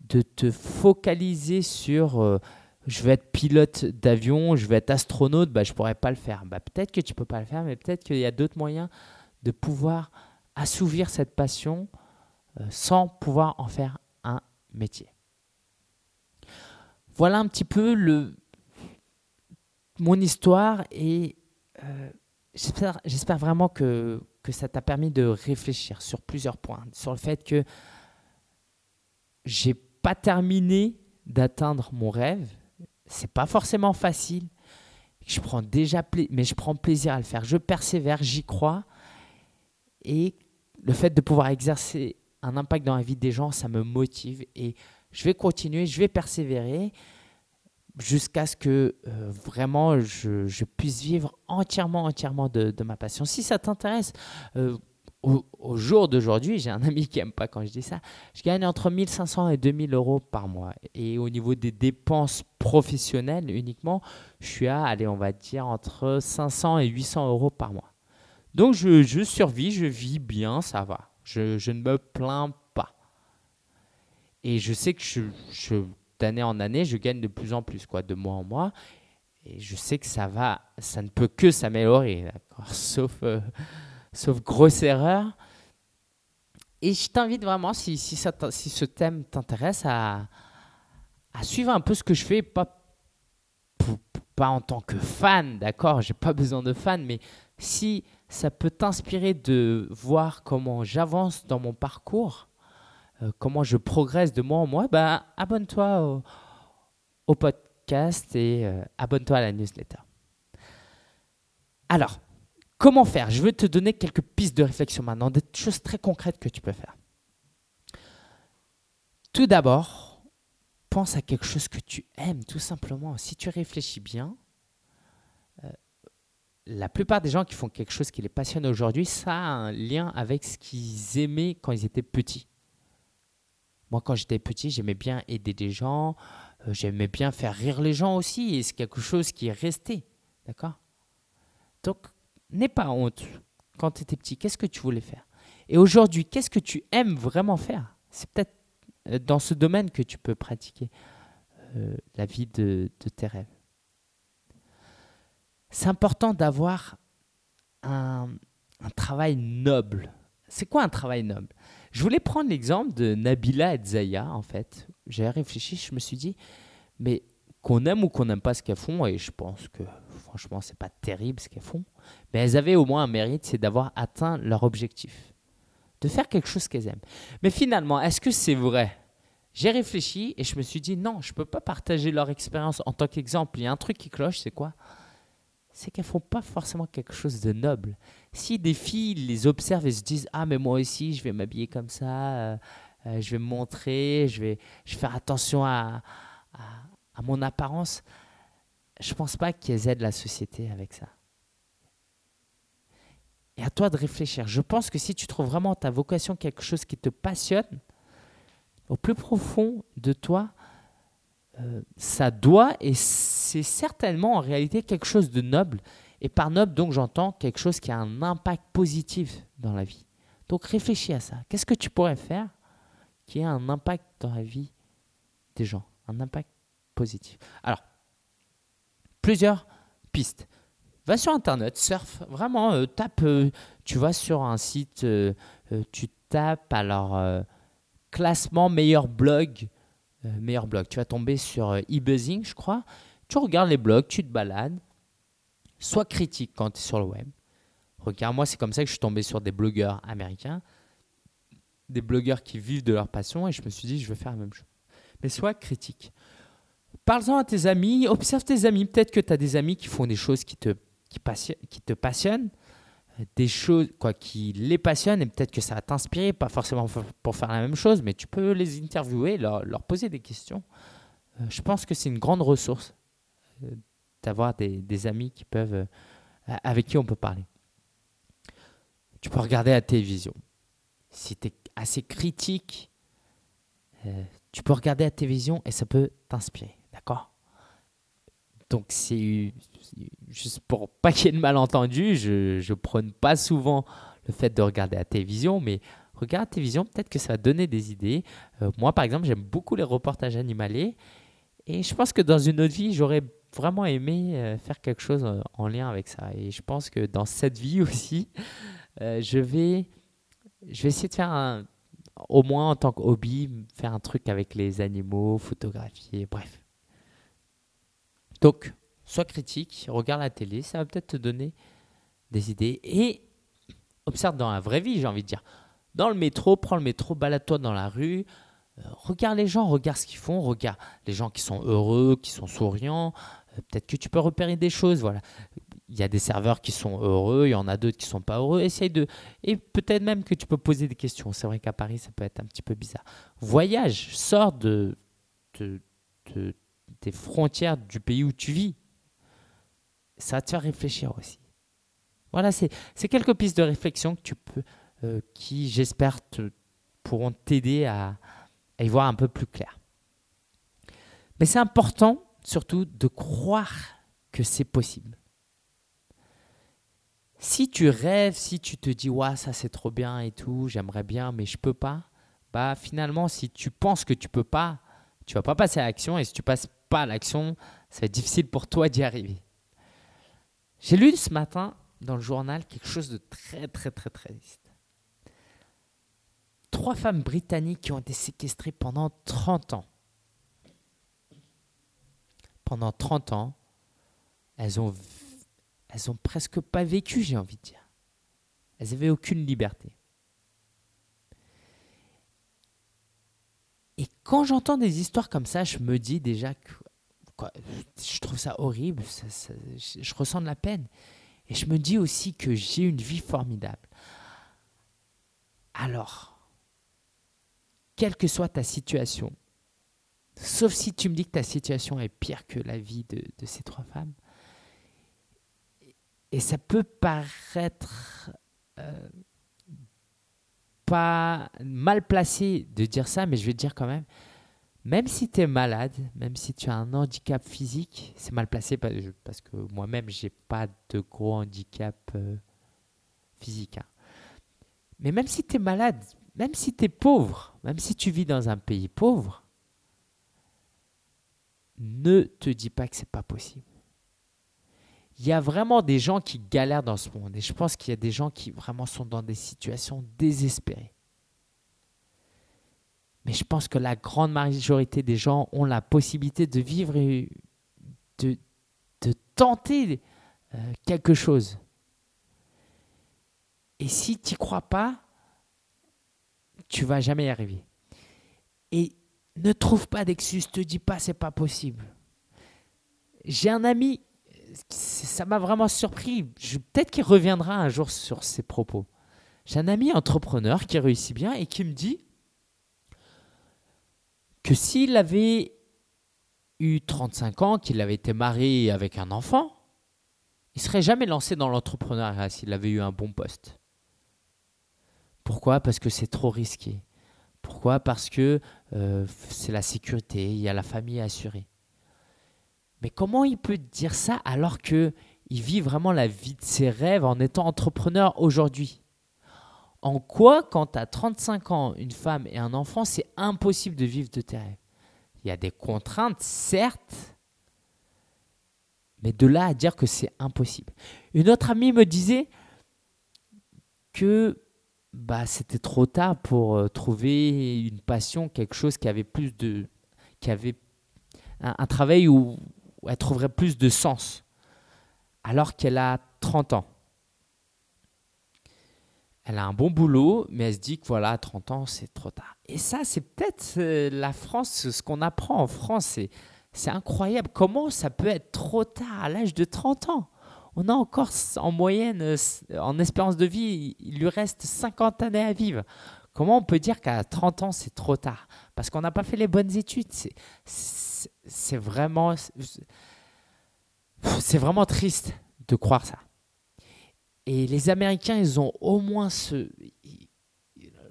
de te focaliser sur euh, je vais être pilote d'avion, je vais être astronaute, bah, je ne pourrais pas le faire. Bah, peut-être que tu ne peux pas le faire, mais peut-être qu'il y a d'autres moyens de pouvoir assouvir cette passion euh, sans pouvoir en faire un métier. Voilà un petit peu le, mon histoire et euh, j'espère vraiment que, que ça t'a permis de réfléchir sur plusieurs points, sur le fait que j'ai pas terminé d'atteindre mon rêve, c'est pas forcément facile. Je prends déjà mais je prends plaisir à le faire. Je persévère, j'y crois. Et le fait de pouvoir exercer un impact dans la vie des gens, ça me motive et je vais continuer, je vais persévérer jusqu'à ce que euh, vraiment je, puisse vivre entièrement, entièrement de, ma passion. Si ça t'intéresse, euh, au, jour d'aujourd'hui, j'ai un ami qui n'aime pas quand je dis ça, je gagne entre 1500 et 2000 euros par mois. Et au niveau des dépenses professionnelles uniquement, je suis à, allez, on va dire, entre 500 et 800 euros par mois. Donc je, je survis, je vis bien, ça va. Je, je, ne me plains pas. Et je sais que je, d'année en année, je gagne de plus en plus, quoi, de mois en mois. Et je sais que ça va, ça ne peut que s'améliorer, Sauf, euh, sauf grosse erreur. Et je t'invite vraiment, si, si, ça, si ce thème t'intéresse, à, à suivre un peu ce que je fais, pas, pas en tant que fan, d'accord J'ai pas besoin de fans, mais si ça peut t'inspirer de voir comment j'avance dans mon parcours, euh, comment je progresse de mois en mois, bah, abonne-toi au, podcast et euh, abonne-toi à la newsletter. Alors, comment faire? Je vais te donner quelques pistes de réflexion maintenant, des choses très concrètes que tu peux faire. Tout d'abord, pense à quelque chose que tu aimes, tout simplement. Si tu réfléchis bien, la plupart des gens qui font quelque chose qui les passionne aujourd'hui, ça a un lien avec ce qu'ils aimaient quand ils étaient petits. Moi, quand j'étais petit, j'aimais bien aider des gens, euh, j'aimais bien faire rire les gens aussi, et c'est quelque chose qui est resté. D'accord? Donc, n'aie pas honte. Quand tu étais petit, qu'est-ce que tu voulais faire? Et aujourd'hui, qu'est-ce que tu aimes vraiment faire? C'est peut-être euh, dans ce domaine que tu peux pratiquer euh, la vie de tes rêves c'est important d'avoir un, travail noble. C'est quoi un travail noble? Je voulais prendre l'exemple de Nabila et Zaya, en fait. J'ai réfléchi, je me suis dit, mais qu'on aime ou qu'on n'aime pas ce qu'elles font, et je pense que franchement, c'est pas terrible ce qu'elles font, mais elles avaient au moins un mérite, c'est d'avoir atteint leur objectif, de faire quelque chose qu'elles aiment. Mais finalement, est-ce que c'est vrai? J'ai réfléchi et je me suis dit, non, je ne peux pas partager leur expérience en tant qu'exemple. Il y a un truc qui cloche, c'est quoi? C'est qu'elles font pas forcément quelque chose de noble. Si des filles les observent et se disent ah mais moi aussi je vais m'habiller comme ça, euh, euh, je vais me montrer, je vais, je faire attention à, à, mon apparence, je pense pas qu'elles aident la société avec ça. Et à toi de réfléchir. Je pense que si tu trouves vraiment ta vocation quelque chose qui te passionne, au plus profond de toi, euh, ça doit, et c'est certainement en réalité quelque chose de noble. Et par noble, donc j'entends quelque chose qui a un impact positif dans la vie. Donc réfléchis à ça. Qu'est-ce que tu pourrais faire qui a un impact dans la vie des gens? Un impact positif. Alors, plusieurs pistes. Va sur Internet, surf, vraiment, euh, tape, euh, tu vas sur un site, tu tapes alors classement meilleur blog euh, meilleur blog. Tu vas tomber sur euh, e-buzzing, je crois. Tu regardes les blogs, tu te balades. Sois critique quand tu es sur le web. Regarde, moi, c'est comme ça que je suis tombé sur des blogueurs américains, des blogueurs qui vivent de leur passion, et je me suis dit, je veux faire la même chose. Mais sois critique. Parle-en à tes amis, observe tes amis. Peut-être que tu as des amis qui font des choses qui te, qui, qui te passionnent des choses quoi, qui les passionnent et peut-être que ça va t'inspirer, pas forcément pour faire la même chose, mais tu peux les interviewer, leur, poser des questions. Euh, je pense que c'est une grande ressource euh, d'avoir des, des, amis qui peuvent, euh, avec qui on peut parler. Tu peux regarder la télévision. Si tu es assez critique, tu peux regarder la télévision et ça peut t'inspirer, d'accord? Donc c'est juste pour pas qu'il y ait de malentendu, je ne prône pas souvent le fait de regarder la télévision, mais regarde la télévision, peut-être que ça va donner des idées. Euh, moi, par exemple, j'aime beaucoup les reportages animaliers, et je pense que dans une autre vie, j'aurais vraiment aimé euh, faire quelque chose euh, en lien avec ça. Et je pense que dans cette vie aussi, je, vais, je vais essayer de faire un, au moins en tant que hobby, faire un truc avec les animaux, photographier, bref. Donc, sois critique, regarde la télé, ça va peut-être te donner des idées. Et observe dans la vraie vie, j'ai envie de dire. Dans le métro, prends le métro, balade-toi dans la rue, euh, regarde les gens, regarde ce qu'ils font, regarde les gens qui sont heureux, qui sont souriants. Euh, peut-être que tu peux repérer des choses. Voilà. il y a des serveurs qui sont heureux, il y en a d'autres qui sont pas heureux. Essaye de et peut-être même que tu peux poser des questions. C'est vrai qu'à Paris, ça peut être un petit peu bizarre. Voyage, sors de- frontières du pays où tu vis. Ça va te faire réfléchir aussi. Voilà, c'est quelques pistes de réflexion que tu peux, euh, qui j'espère te pourront t'aider à, à y voir un peu plus clair. Mais c'est important surtout de croire que c'est possible. Si tu rêves, si tu te dis ouais ça c'est trop bien et tout, j'aimerais bien mais je peux pas, bah finalement si tu penses que tu peux pas, tu vas pas passer à l'action et si tu passes pas l'action, ça va être difficile pour toi d'y arriver. J'ai lu ce matin dans le journal quelque chose de très très très très triste. Trois femmes britanniques qui ont été séquestrées pendant 30 ans. Pendant 30 ans, elles ont, elles ont presque pas vécu, j'ai envie de dire. Elles n'avaient aucune liberté. Et quand j'entends des histoires comme ça, je me dis déjà que je trouve ça horrible, je, ressens de la peine. Et je me dis aussi que j'ai une vie formidable. Alors, quelle que soit ta situation, sauf si tu me dis que ta situation est pire que la vie de, ces trois femmes, et ça peut paraître mal placé de dire ça, mais je vais te dire quand même, même si tu es malade, même si tu as un handicap physique, c'est mal placé parce parce que moi-même, j'ai pas de gros handicap euh, physique. hein. Mais même si tu es malade, même si tu es pauvre, même si tu vis dans un pays pauvre, ne te dis pas que c'est pas possible. Il y a vraiment des gens qui galèrent dans ce monde et je pense qu'il y a des gens qui vraiment sont dans des situations désespérées. Mais je pense que la grande majorité des gens ont la possibilité de vivre de, tenter euh, quelque chose. Et si tu n'y crois pas, tu vas jamais y arriver. Et ne trouve pas d'excuses, te dis pas c'est pas possible. J'ai un ami, ça m'a vraiment surpris. Peut-être qu'il reviendra un jour sur ses propos. J'ai un ami entrepreneur qui réussit bien et qui me dit que s'il avait eu 35 ans, qu'il avait été marié avec un enfant, il serait jamais lancé dans l'entrepreneuriat s'il avait eu un bon poste. Pourquoi? Parce que c'est trop risqué. Pourquoi? Parce que euh, c'est la sécurité, il y a la famille à assurer. Mais comment il peut dire ça alors que il vit vraiment la vie de ses rêves en étant entrepreneur aujourd'hui? En quoi, quand tu as 35 ans, une femme et un enfant, c'est impossible de vivre de tes rêves? Il y a des contraintes, certes, mais de là à dire que c'est impossible. Une autre amie me disait que bah, c'était trop tard pour euh, trouver une passion, quelque chose qui avait plus de. qui avait un, travail où elle trouverait plus de sens, alors qu'elle a 30 ans. Elle a un bon boulot, mais elle se dit que voilà, à 30 ans, c'est trop tard. Et ça, c'est peut-être euh, la France, ce qu'on apprend en France, c'est, c'est incroyable. Comment ça peut être trop tard à l'âge de 30 ans On a encore en moyenne, euh, en espérance de vie, il lui reste 50 années à vivre. Comment on peut dire qu'à 30 ans, c'est trop tard? Parce qu'on n'a pas fait les bonnes études. C'est, vraiment, c'est vraiment triste de croire ça. Et les Américains, ils ont au moins ce,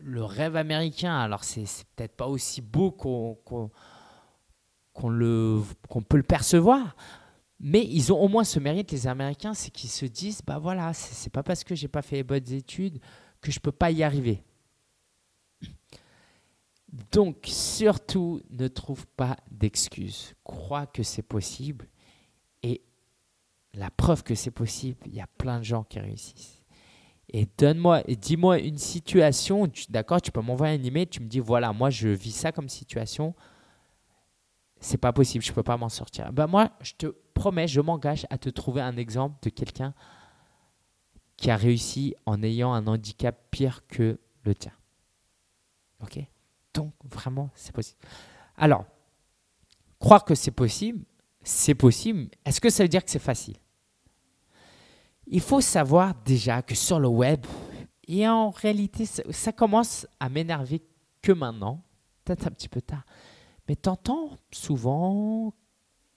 le rêve américain. Alors, c'est, peut-être pas aussi beau qu'on, le, qu'on peut le percevoir. Mais ils ont au moins ce mérite, les Américains, c'est qu'ils se disent bah voilà, c'est pas parce que j'ai pas fait les bonnes études que je peux pas y arriver. Donc, surtout, ne trouve pas d'excuses. Crois que c'est possible. Et la preuve que c'est possible, il y a plein de gens qui réussissent. Et donne-moi, dis-moi une situation, tu- d'accord, tu peux m'envoyer un email, tu me dis voilà, moi je vis ça comme situation, c'est pas possible, je peux pas m'en sortir. Ben moi, je te promets, je m'engage à te trouver un exemple de quelqu'un qui a réussi en ayant un handicap pire que le tien. Ok? Donc vraiment, c'est possible. Alors, croire que c'est possible, c'est possible. Est-ce que ça veut dire que c'est facile? Il faut savoir déjà que sur le web, et en réalité, ça, commence à m'énerver que maintenant, peut-être un petit peu tard, mais t'entends souvent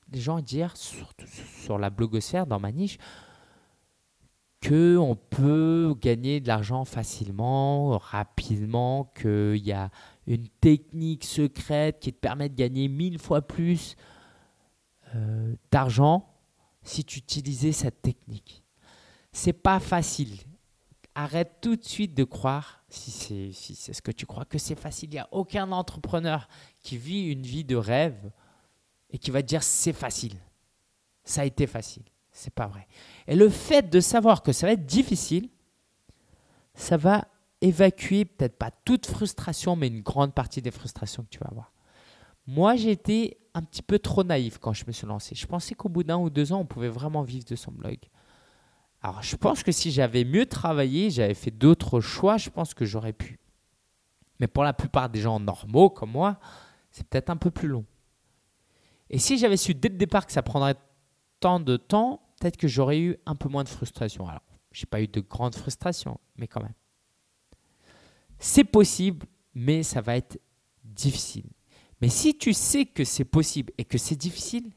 des gens dire, surtout sur la blogosphère, dans ma niche, qu'on peut gagner de l'argent facilement, rapidement, qu'il y a une technique secrète qui te permet de gagner mille fois plus euh, d'argent si tu utilisais cette technique. C'est pas facile. Arrête tout de suite de croire, si c'est si ce que tu crois, que c'est facile. Il n'y a aucun entrepreneur qui vit une vie de rêve et qui va te dire c'est facile. Ça a été facile. C'est pas vrai. Et le fait de savoir que ça va être difficile, ça va évacuer peut-être pas toute frustration, mais une grande partie des frustrations que tu vas avoir. Moi, j'ai été un petit peu trop naïf quand je me suis lancé. Je pensais qu'au bout d'un ou deux ans, on pouvait vraiment vivre de son blog. Alors, je pense que si j'avais mieux travaillé, j'avais fait d'autres choix, je pense que j'aurais pu. Mais pour la plupart des gens normaux comme moi, c'est peut-être un peu plus long. Et si j'avais su dès le départ que ça prendrait tant de temps, peut-être que j'aurais eu un peu moins de frustration. Alors, je n'ai pas eu de grande frustration, mais quand même. C'est possible, mais ça va être difficile. Mais si tu sais que c'est possible et que c'est difficile,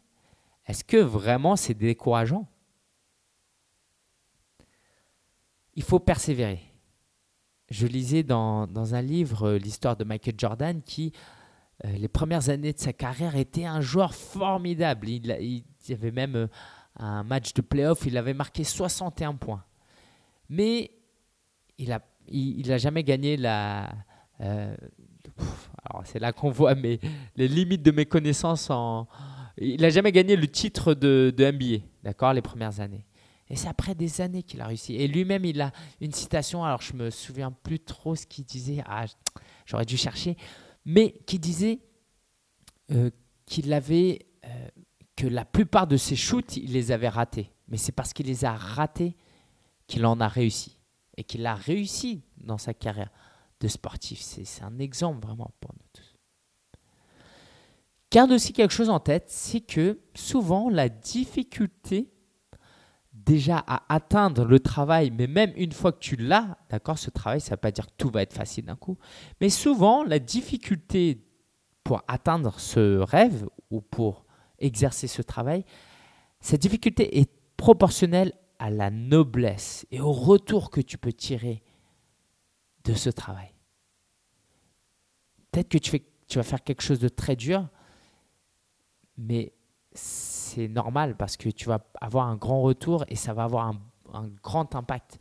est-ce que vraiment c'est décourageant? Il faut persévérer. Je lisais dans, dans un livre euh, l'histoire de Michael Jordan qui, euh, les premières années de sa carrière, était un joueur formidable. Il, y avait même euh, un match de playoff, il avait marqué 61 points. Mais il n'a il, a jamais gagné la. Euh, alors c'est là qu'on voit mes, les limites de mes connaissances en. Il n'a jamais gagné le titre de, de NBA, d'accord, les premières années. Et c'est après des années qu'il a réussi. Et lui-même, il a une citation, alors je me souviens plus trop ce qu'il disait, ah, j'aurais dû chercher, mais qui disait euh, qu'il avait euh, que la plupart de ses shoots, il les avait ratés. Mais c'est parce qu'il les a ratés qu'il en a réussi. Et qu'il a réussi dans sa carrière de sportif. C'est un exemple vraiment pour nous tous. Garde aussi quelque chose en tête, c'est que souvent la difficulté déjà à atteindre le travail, mais même une fois que tu l'as, d'accord, ce travail, ça ne veut pas dire que tout va être facile d'un coup, mais souvent la difficulté pour atteindre ce rêve ou pour exercer ce travail, cette difficulté est proportionnelle à la noblesse et au retour que tu peux tirer de ce travail. Peut-être que tu, vas faire quelque chose de très dur, mais c'est normal parce que tu vas avoir un grand retour et ça va avoir un, grand impact.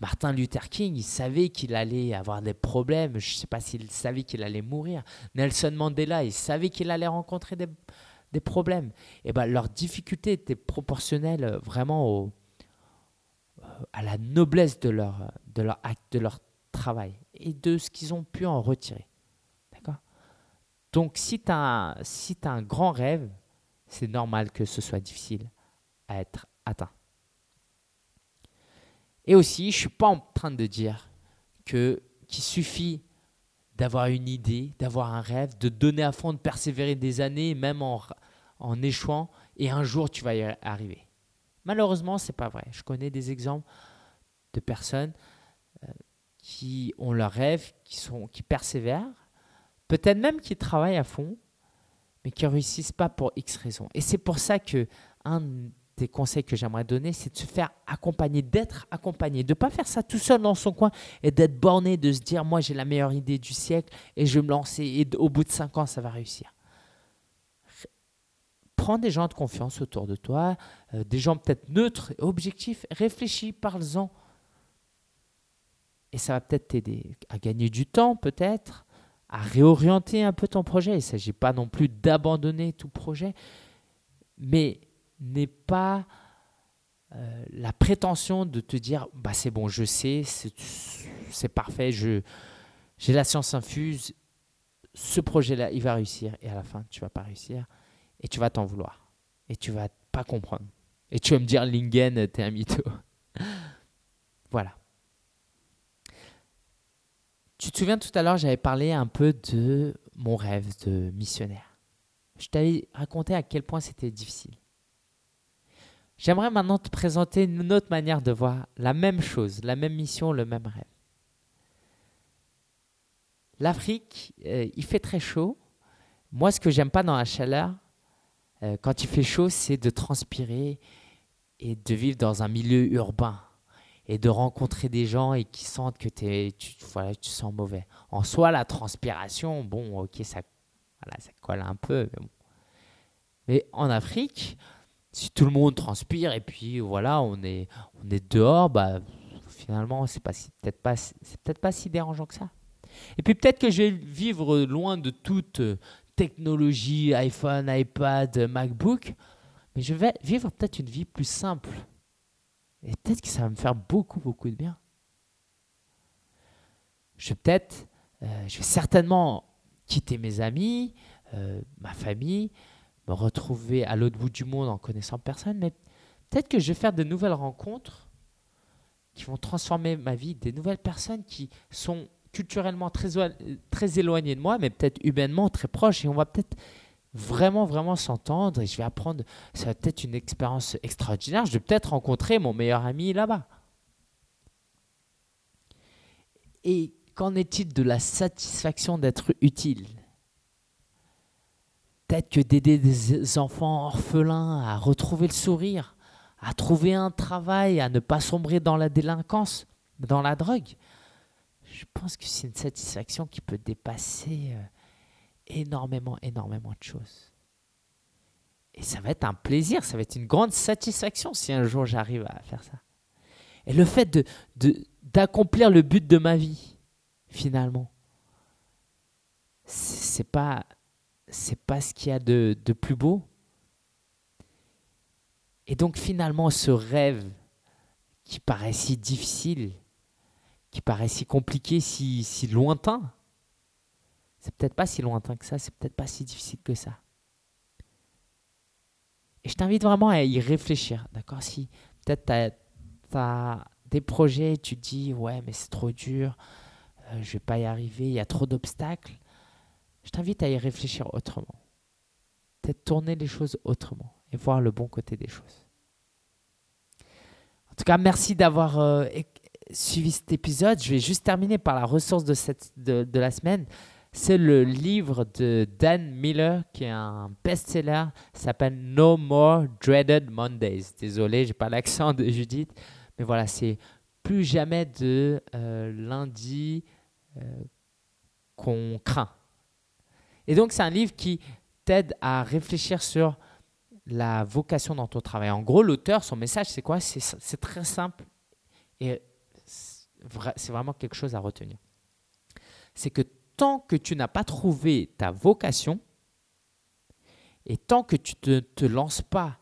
Martin Luther King, il savait qu'il allait avoir des problèmes. Je ne sais pas s'il savait qu'il allait mourir. Nelson Mandela, il savait qu'il allait rencontrer des, des problèmes, et ben leur difficulté était proportionnelle euh, vraiment au, à la noblesse de leur, de leur acte, de leur travail et de ce qu'ils ont pu en retirer. D'accord? Donc, si tu as, si un grand rêve, c'est normal que ce soit difficile à être atteint. Et aussi, je ne suis pas en train de dire que qu'il suffit d'avoir une idée, d'avoir un rêve, de donner à fond, de persévérer des années, même en, en échouant, et un jour tu vas y arriver. Malheureusement, ce n'est pas vrai. Je connais des exemples de personnes euh, qui ont leur rêve, qui, qui persévèrent, peut-être même qui travaillent à fond, mais qui ne réussissent pas pour X raisons. Et c'est pour ça que un des conseils que j'aimerais donner, c'est de se faire accompagner, d'être accompagné, de ne pas faire ça tout seul dans son coin et d'être borné, de se dire moi j'ai la meilleure idée du siècle et je vais me lancer et au bout de cinq ans ça va réussir. Prends des gens de confiance autour de toi, euh, des gens peut-être neutres, objectifs, réfléchis, parle-en. Et ça va peut-être t'aider à gagner du temps, peut-être, à réorienter un peu ton projet. Il ne s'agit pas non plus d'abandonner tout projet, mais n'est pas euh, la prétention de te dire bah c'est bon, je sais, c'est parfait, j'ai la science infuse, ce projet-là, il va réussir et à la fin, tu vas pas réussir et tu vas t'en vouloir et tu vas pas comprendre et tu vas me dire Lingen, t'es un mytho. voilà. Tu te souviens tout à l'heure, j'avais parlé un peu de mon rêve de missionnaire. Je t'avais raconté à quel point c'était difficile. J'aimerais maintenant te présenter une autre manière de voir la même chose, la même mission, le même rêve. L'Afrique, euh, il fait très chaud. Moi, ce que j'aime pas dans la chaleur, euh, quand il fait chaud, c'est de transpirer et de vivre dans un milieu urbain et de rencontrer des gens et qui sentent que es, tu, voilà, tu sens mauvais. En soi, la transpiration, bon, ok, ça, voilà, ça colle un peu. Mais, bon. mais en Afrique, si tout le monde transpire et puis voilà, on est, on est dehors, bah, finalement, c'est pas peut-être pas, c'est peut-être pas si dérangeant que ça. Et puis peut-être que je vais vivre loin de toute technologie, iPhone, iPad, MacBook, mais je vais vivre peut-être une vie plus simple. Et peut-être que ça va me faire beaucoup, beaucoup de bien. Je vais peut-être, euh, je vais certainement quitter mes amis, euh, ma famille, me retrouver à l'autre bout du monde en connaissant personne, mais peut-être que je vais faire de nouvelles rencontres qui vont transformer ma vie, des nouvelles personnes qui sont culturellement très, très éloigné de moi, mais peut-être humainement très proche. Et on va peut-être vraiment, vraiment s'entendre. Et je vais apprendre. Ça va peut-être une expérience extraordinaire. Je vais peut-être rencontrer mon meilleur ami là-bas. Et qu'en est-il de la satisfaction d'être utile? Peut-être que d'aider des enfants orphelins à retrouver le sourire, à trouver un travail, à ne pas sombrer dans la délinquance, dans la drogue je pense que c'est une satisfaction qui peut dépasser euh, énormément, énormément de choses. Et ça va être un plaisir, ça va être une grande satisfaction si un jour j'arrive à faire ça. Et le fait d'accomplir le but de ma vie, finalement, c'est pas c'est pas ce qu'il y a de, de plus beau. Et donc finalement, ce rêve qui paraît si difficile, qui paraît si compliqué, si, si lointain, c'est peut-être pas si lointain que ça, c'est peut-être pas si difficile que ça. Et je t'invite vraiment à y réfléchir, d'accord? Si peut-être tu as, des projets, tu te dis, ouais, mais c'est trop dur, euh, je vais pas y arriver, il y a trop d'obstacles, je t'invite à y réfléchir autrement. Peut-être tourner les choses autrement et voir le bon côté des choses. En tout cas, merci d'avoir euh, suivi cet épisode, je vais juste terminer par la ressource de, cette, de, de la semaine. C'est le livre de Dan Miller, qui est un best-seller, s'appelle No More Dreaded Mondays. Désolé, j'ai pas l'accent de Judith, mais voilà, c'est plus jamais de euh, lundi euh, qu'on craint. Et donc, c'est un livre qui t'aide à réfléchir sur la vocation dans ton travail. En gros, l'auteur, son message, c'est quoi? C'est très simple et c'est vraiment quelque chose à retenir. C'est que tant que tu n'as pas trouvé ta vocation, et tant que tu ne te, lances pas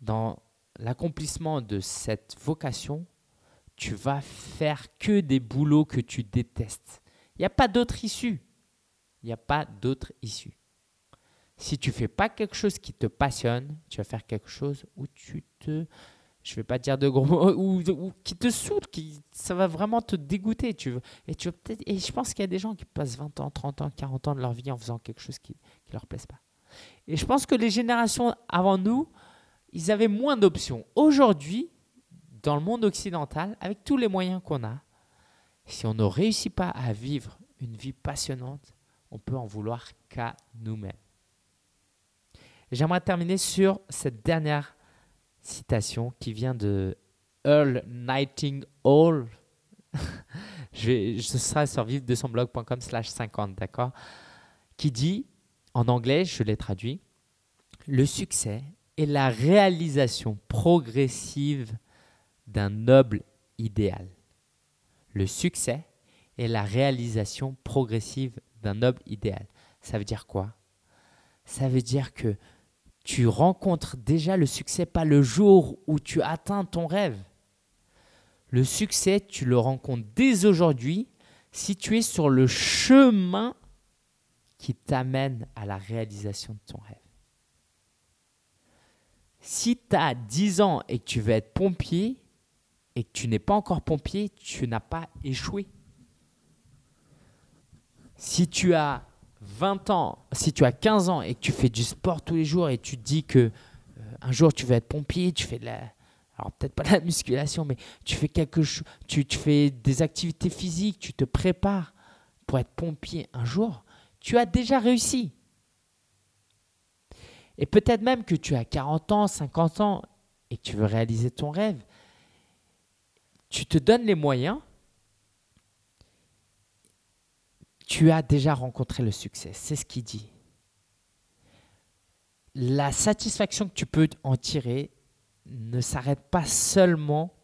dans l'accomplissement de cette vocation, tu vas faire que des boulots que tu détestes. Il n'y a pas d'autre issue. Il n'y a pas d'autre issue. Si tu fais pas quelque chose qui te passionne, tu vas faire quelque chose où tu te je vais pas dire de gros mots, ou, qui te saoule, qui, ça va vraiment te dégoûter. Tu veux, et, tu peut-être, et je pense qu'il y a des gens qui passent 20 ans, 30 ans, 40 ans de leur vie en faisant quelque chose qui ne leur plaise pas. Et je pense que les générations avant nous, ils avaient moins d'options. Aujourd'hui, dans le monde occidental, avec tous les moyens qu'on a, si on ne réussit pas à vivre une vie passionnante, on peut en vouloir qu'à nous-mêmes. J'aimerais terminer sur cette dernière citation qui vient de Earl Nightingale. je, vais, ce sera sur vivre de son blog.com slash 50, d'accord? Qui dit, en anglais, je l'ai traduit, le succès est la réalisation progressive d'un noble idéal. Le succès est la réalisation progressive d'un noble idéal. Ça veut dire quoi? Ça veut dire que tu rencontres déjà le succès pas le jour où tu atteins ton rêve. Le succès, tu le rencontres dès aujourd'hui si tu es sur le chemin qui t'amène à la réalisation de ton rêve. Si tu as 10 ans et que tu veux être pompier et que tu n'es pas encore pompier, tu n'as pas échoué. Si tu as 20 ans, si tu as 15 ans et que tu fais du sport tous les jours et tu te dis que euh, un jour tu veux être pompier, tu fais de la, alors peut-être pas de la musculation, mais tu fais quelque chose, tu, tu fais des activités physiques, tu te prépares pour être pompier un jour, tu as déjà réussi. Et peut-être même que tu as 40 ans, 50 ans et que tu veux réaliser ton rêve. Tu te donnes les moyens. Tu as déjà rencontré le succès. C'est ce qu'il dit. La satisfaction que tu peux en tirer ne s'arrête pas seulement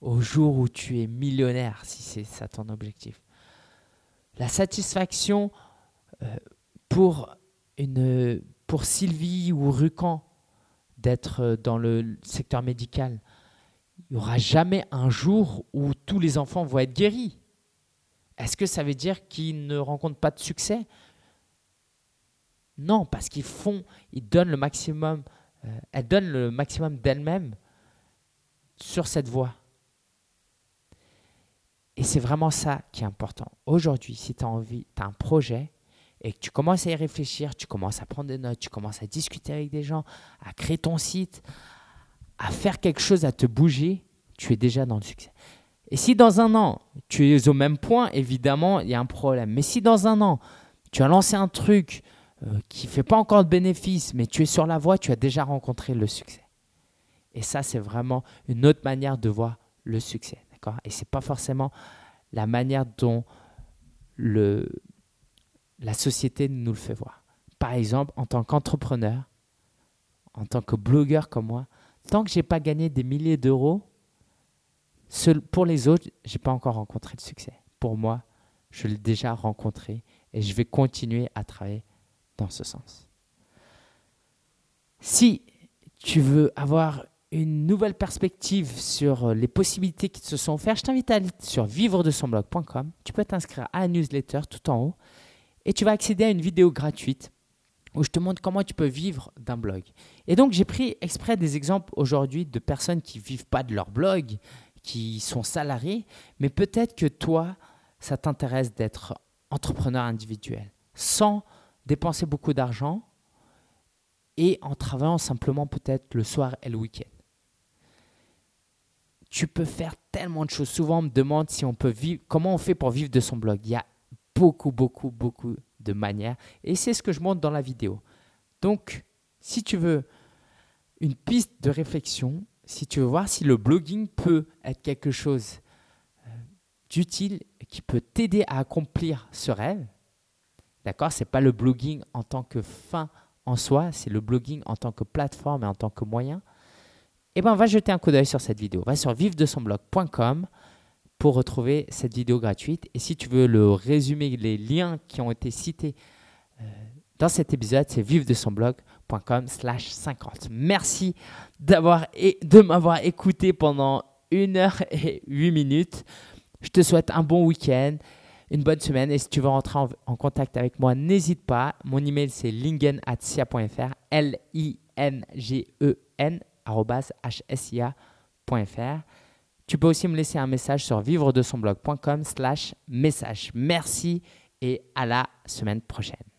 au jour où tu es millionnaire, si c'est ça ton objectif. La satisfaction euh, pour, Sylvie ou Rucan d'être dans le secteur médical, il n'y aura jamais un jour où tous les enfants vont être guéris. Est-ce que ça veut dire qu'ils ne rencontrent pas de succès? Non, parce qu'ils font, ils donnent le maximum, euh, elles donnent le maximum d'elles-mêmes sur cette voie. Et c'est vraiment ça qui est important. Aujourd'hui, si tu as envie, tu as un projet et que tu commences à y réfléchir, tu commences à prendre des notes, tu commences à discuter avec des gens, à créer ton site, à faire quelque chose, à te bouger, tu es déjà dans le succès. Et si dans un an, tu es au même point, évidemment, il y a un problème. Mais si dans un an, tu as lancé un truc euh, qui ne fait pas encore de bénéfice, mais tu es sur la voie, tu as déjà rencontré le succès. Et ça, c'est vraiment une autre manière de voir le succès. Et ce n'est pas forcément la manière dont le, la société nous le fait voir. Par exemple, en tant qu'entrepreneur, en tant que blogueur comme moi, tant que je n'ai pas gagné des milliers d'euros, pour les autres, je n'ai pas encore rencontré le succès. Pour moi, je l'ai déjà rencontré et je vais continuer à travailler dans ce sens. Si tu veux avoir une nouvelle perspective sur les possibilités qui se sont offertes, je t'invite à aller sur vivre de son blog.com. Tu peux t'inscrire à la newsletter tout en haut et tu vas accéder à une vidéo gratuite où je te montre comment tu peux vivre d'un blog. Et donc, j'ai pris exprès des exemples aujourd'hui de personnes qui ne vivent pas de leur blog, qui sont salariés, mais peut-être que toi, ça t'intéresse d'être entrepreneur individuel sans dépenser beaucoup d'argent et en travaillant simplement peut-être le soir et le week-end tu peux faire tellement de choses. Souvent, on me demande si on peut vivre, comment on fait pour vivre de son blog. Il y a beaucoup, beaucoup, beaucoup de manières. Et c'est ce que je montre dans la vidéo. Donc, si tu veux une piste de réflexion, si tu veux voir si le blogging peut être quelque chose euh, d'utile qui peut t'aider à accomplir ce rêve, d'accord Ce n'est pas le blogging en tant que fin en soi, c'est le blogging en tant que plateforme et en tant que moyen eh ben, va jeter un coup d'œil sur cette vidéo. Va sur vivredesonblog.com pour retrouver cette vidéo gratuite. Et si tu veux le résumé, les liens qui ont été cités euh, dans cet épisode, c'est vivredesonblog.com slash 50. Merci d'avoir et de m'avoir écouté pendant une heure et huit minutes. Je te souhaite un bon week-end, une bonne semaine. Et si tu veux rentrer en, contact avec moi, n'hésite pas. Mon email, c'est lingen.sia.fr, L-I-N-G-E-N hsia.fr. Tu peux aussi me laisser un message sur vivre de son blog.com slash message. Merci et à la semaine prochaine.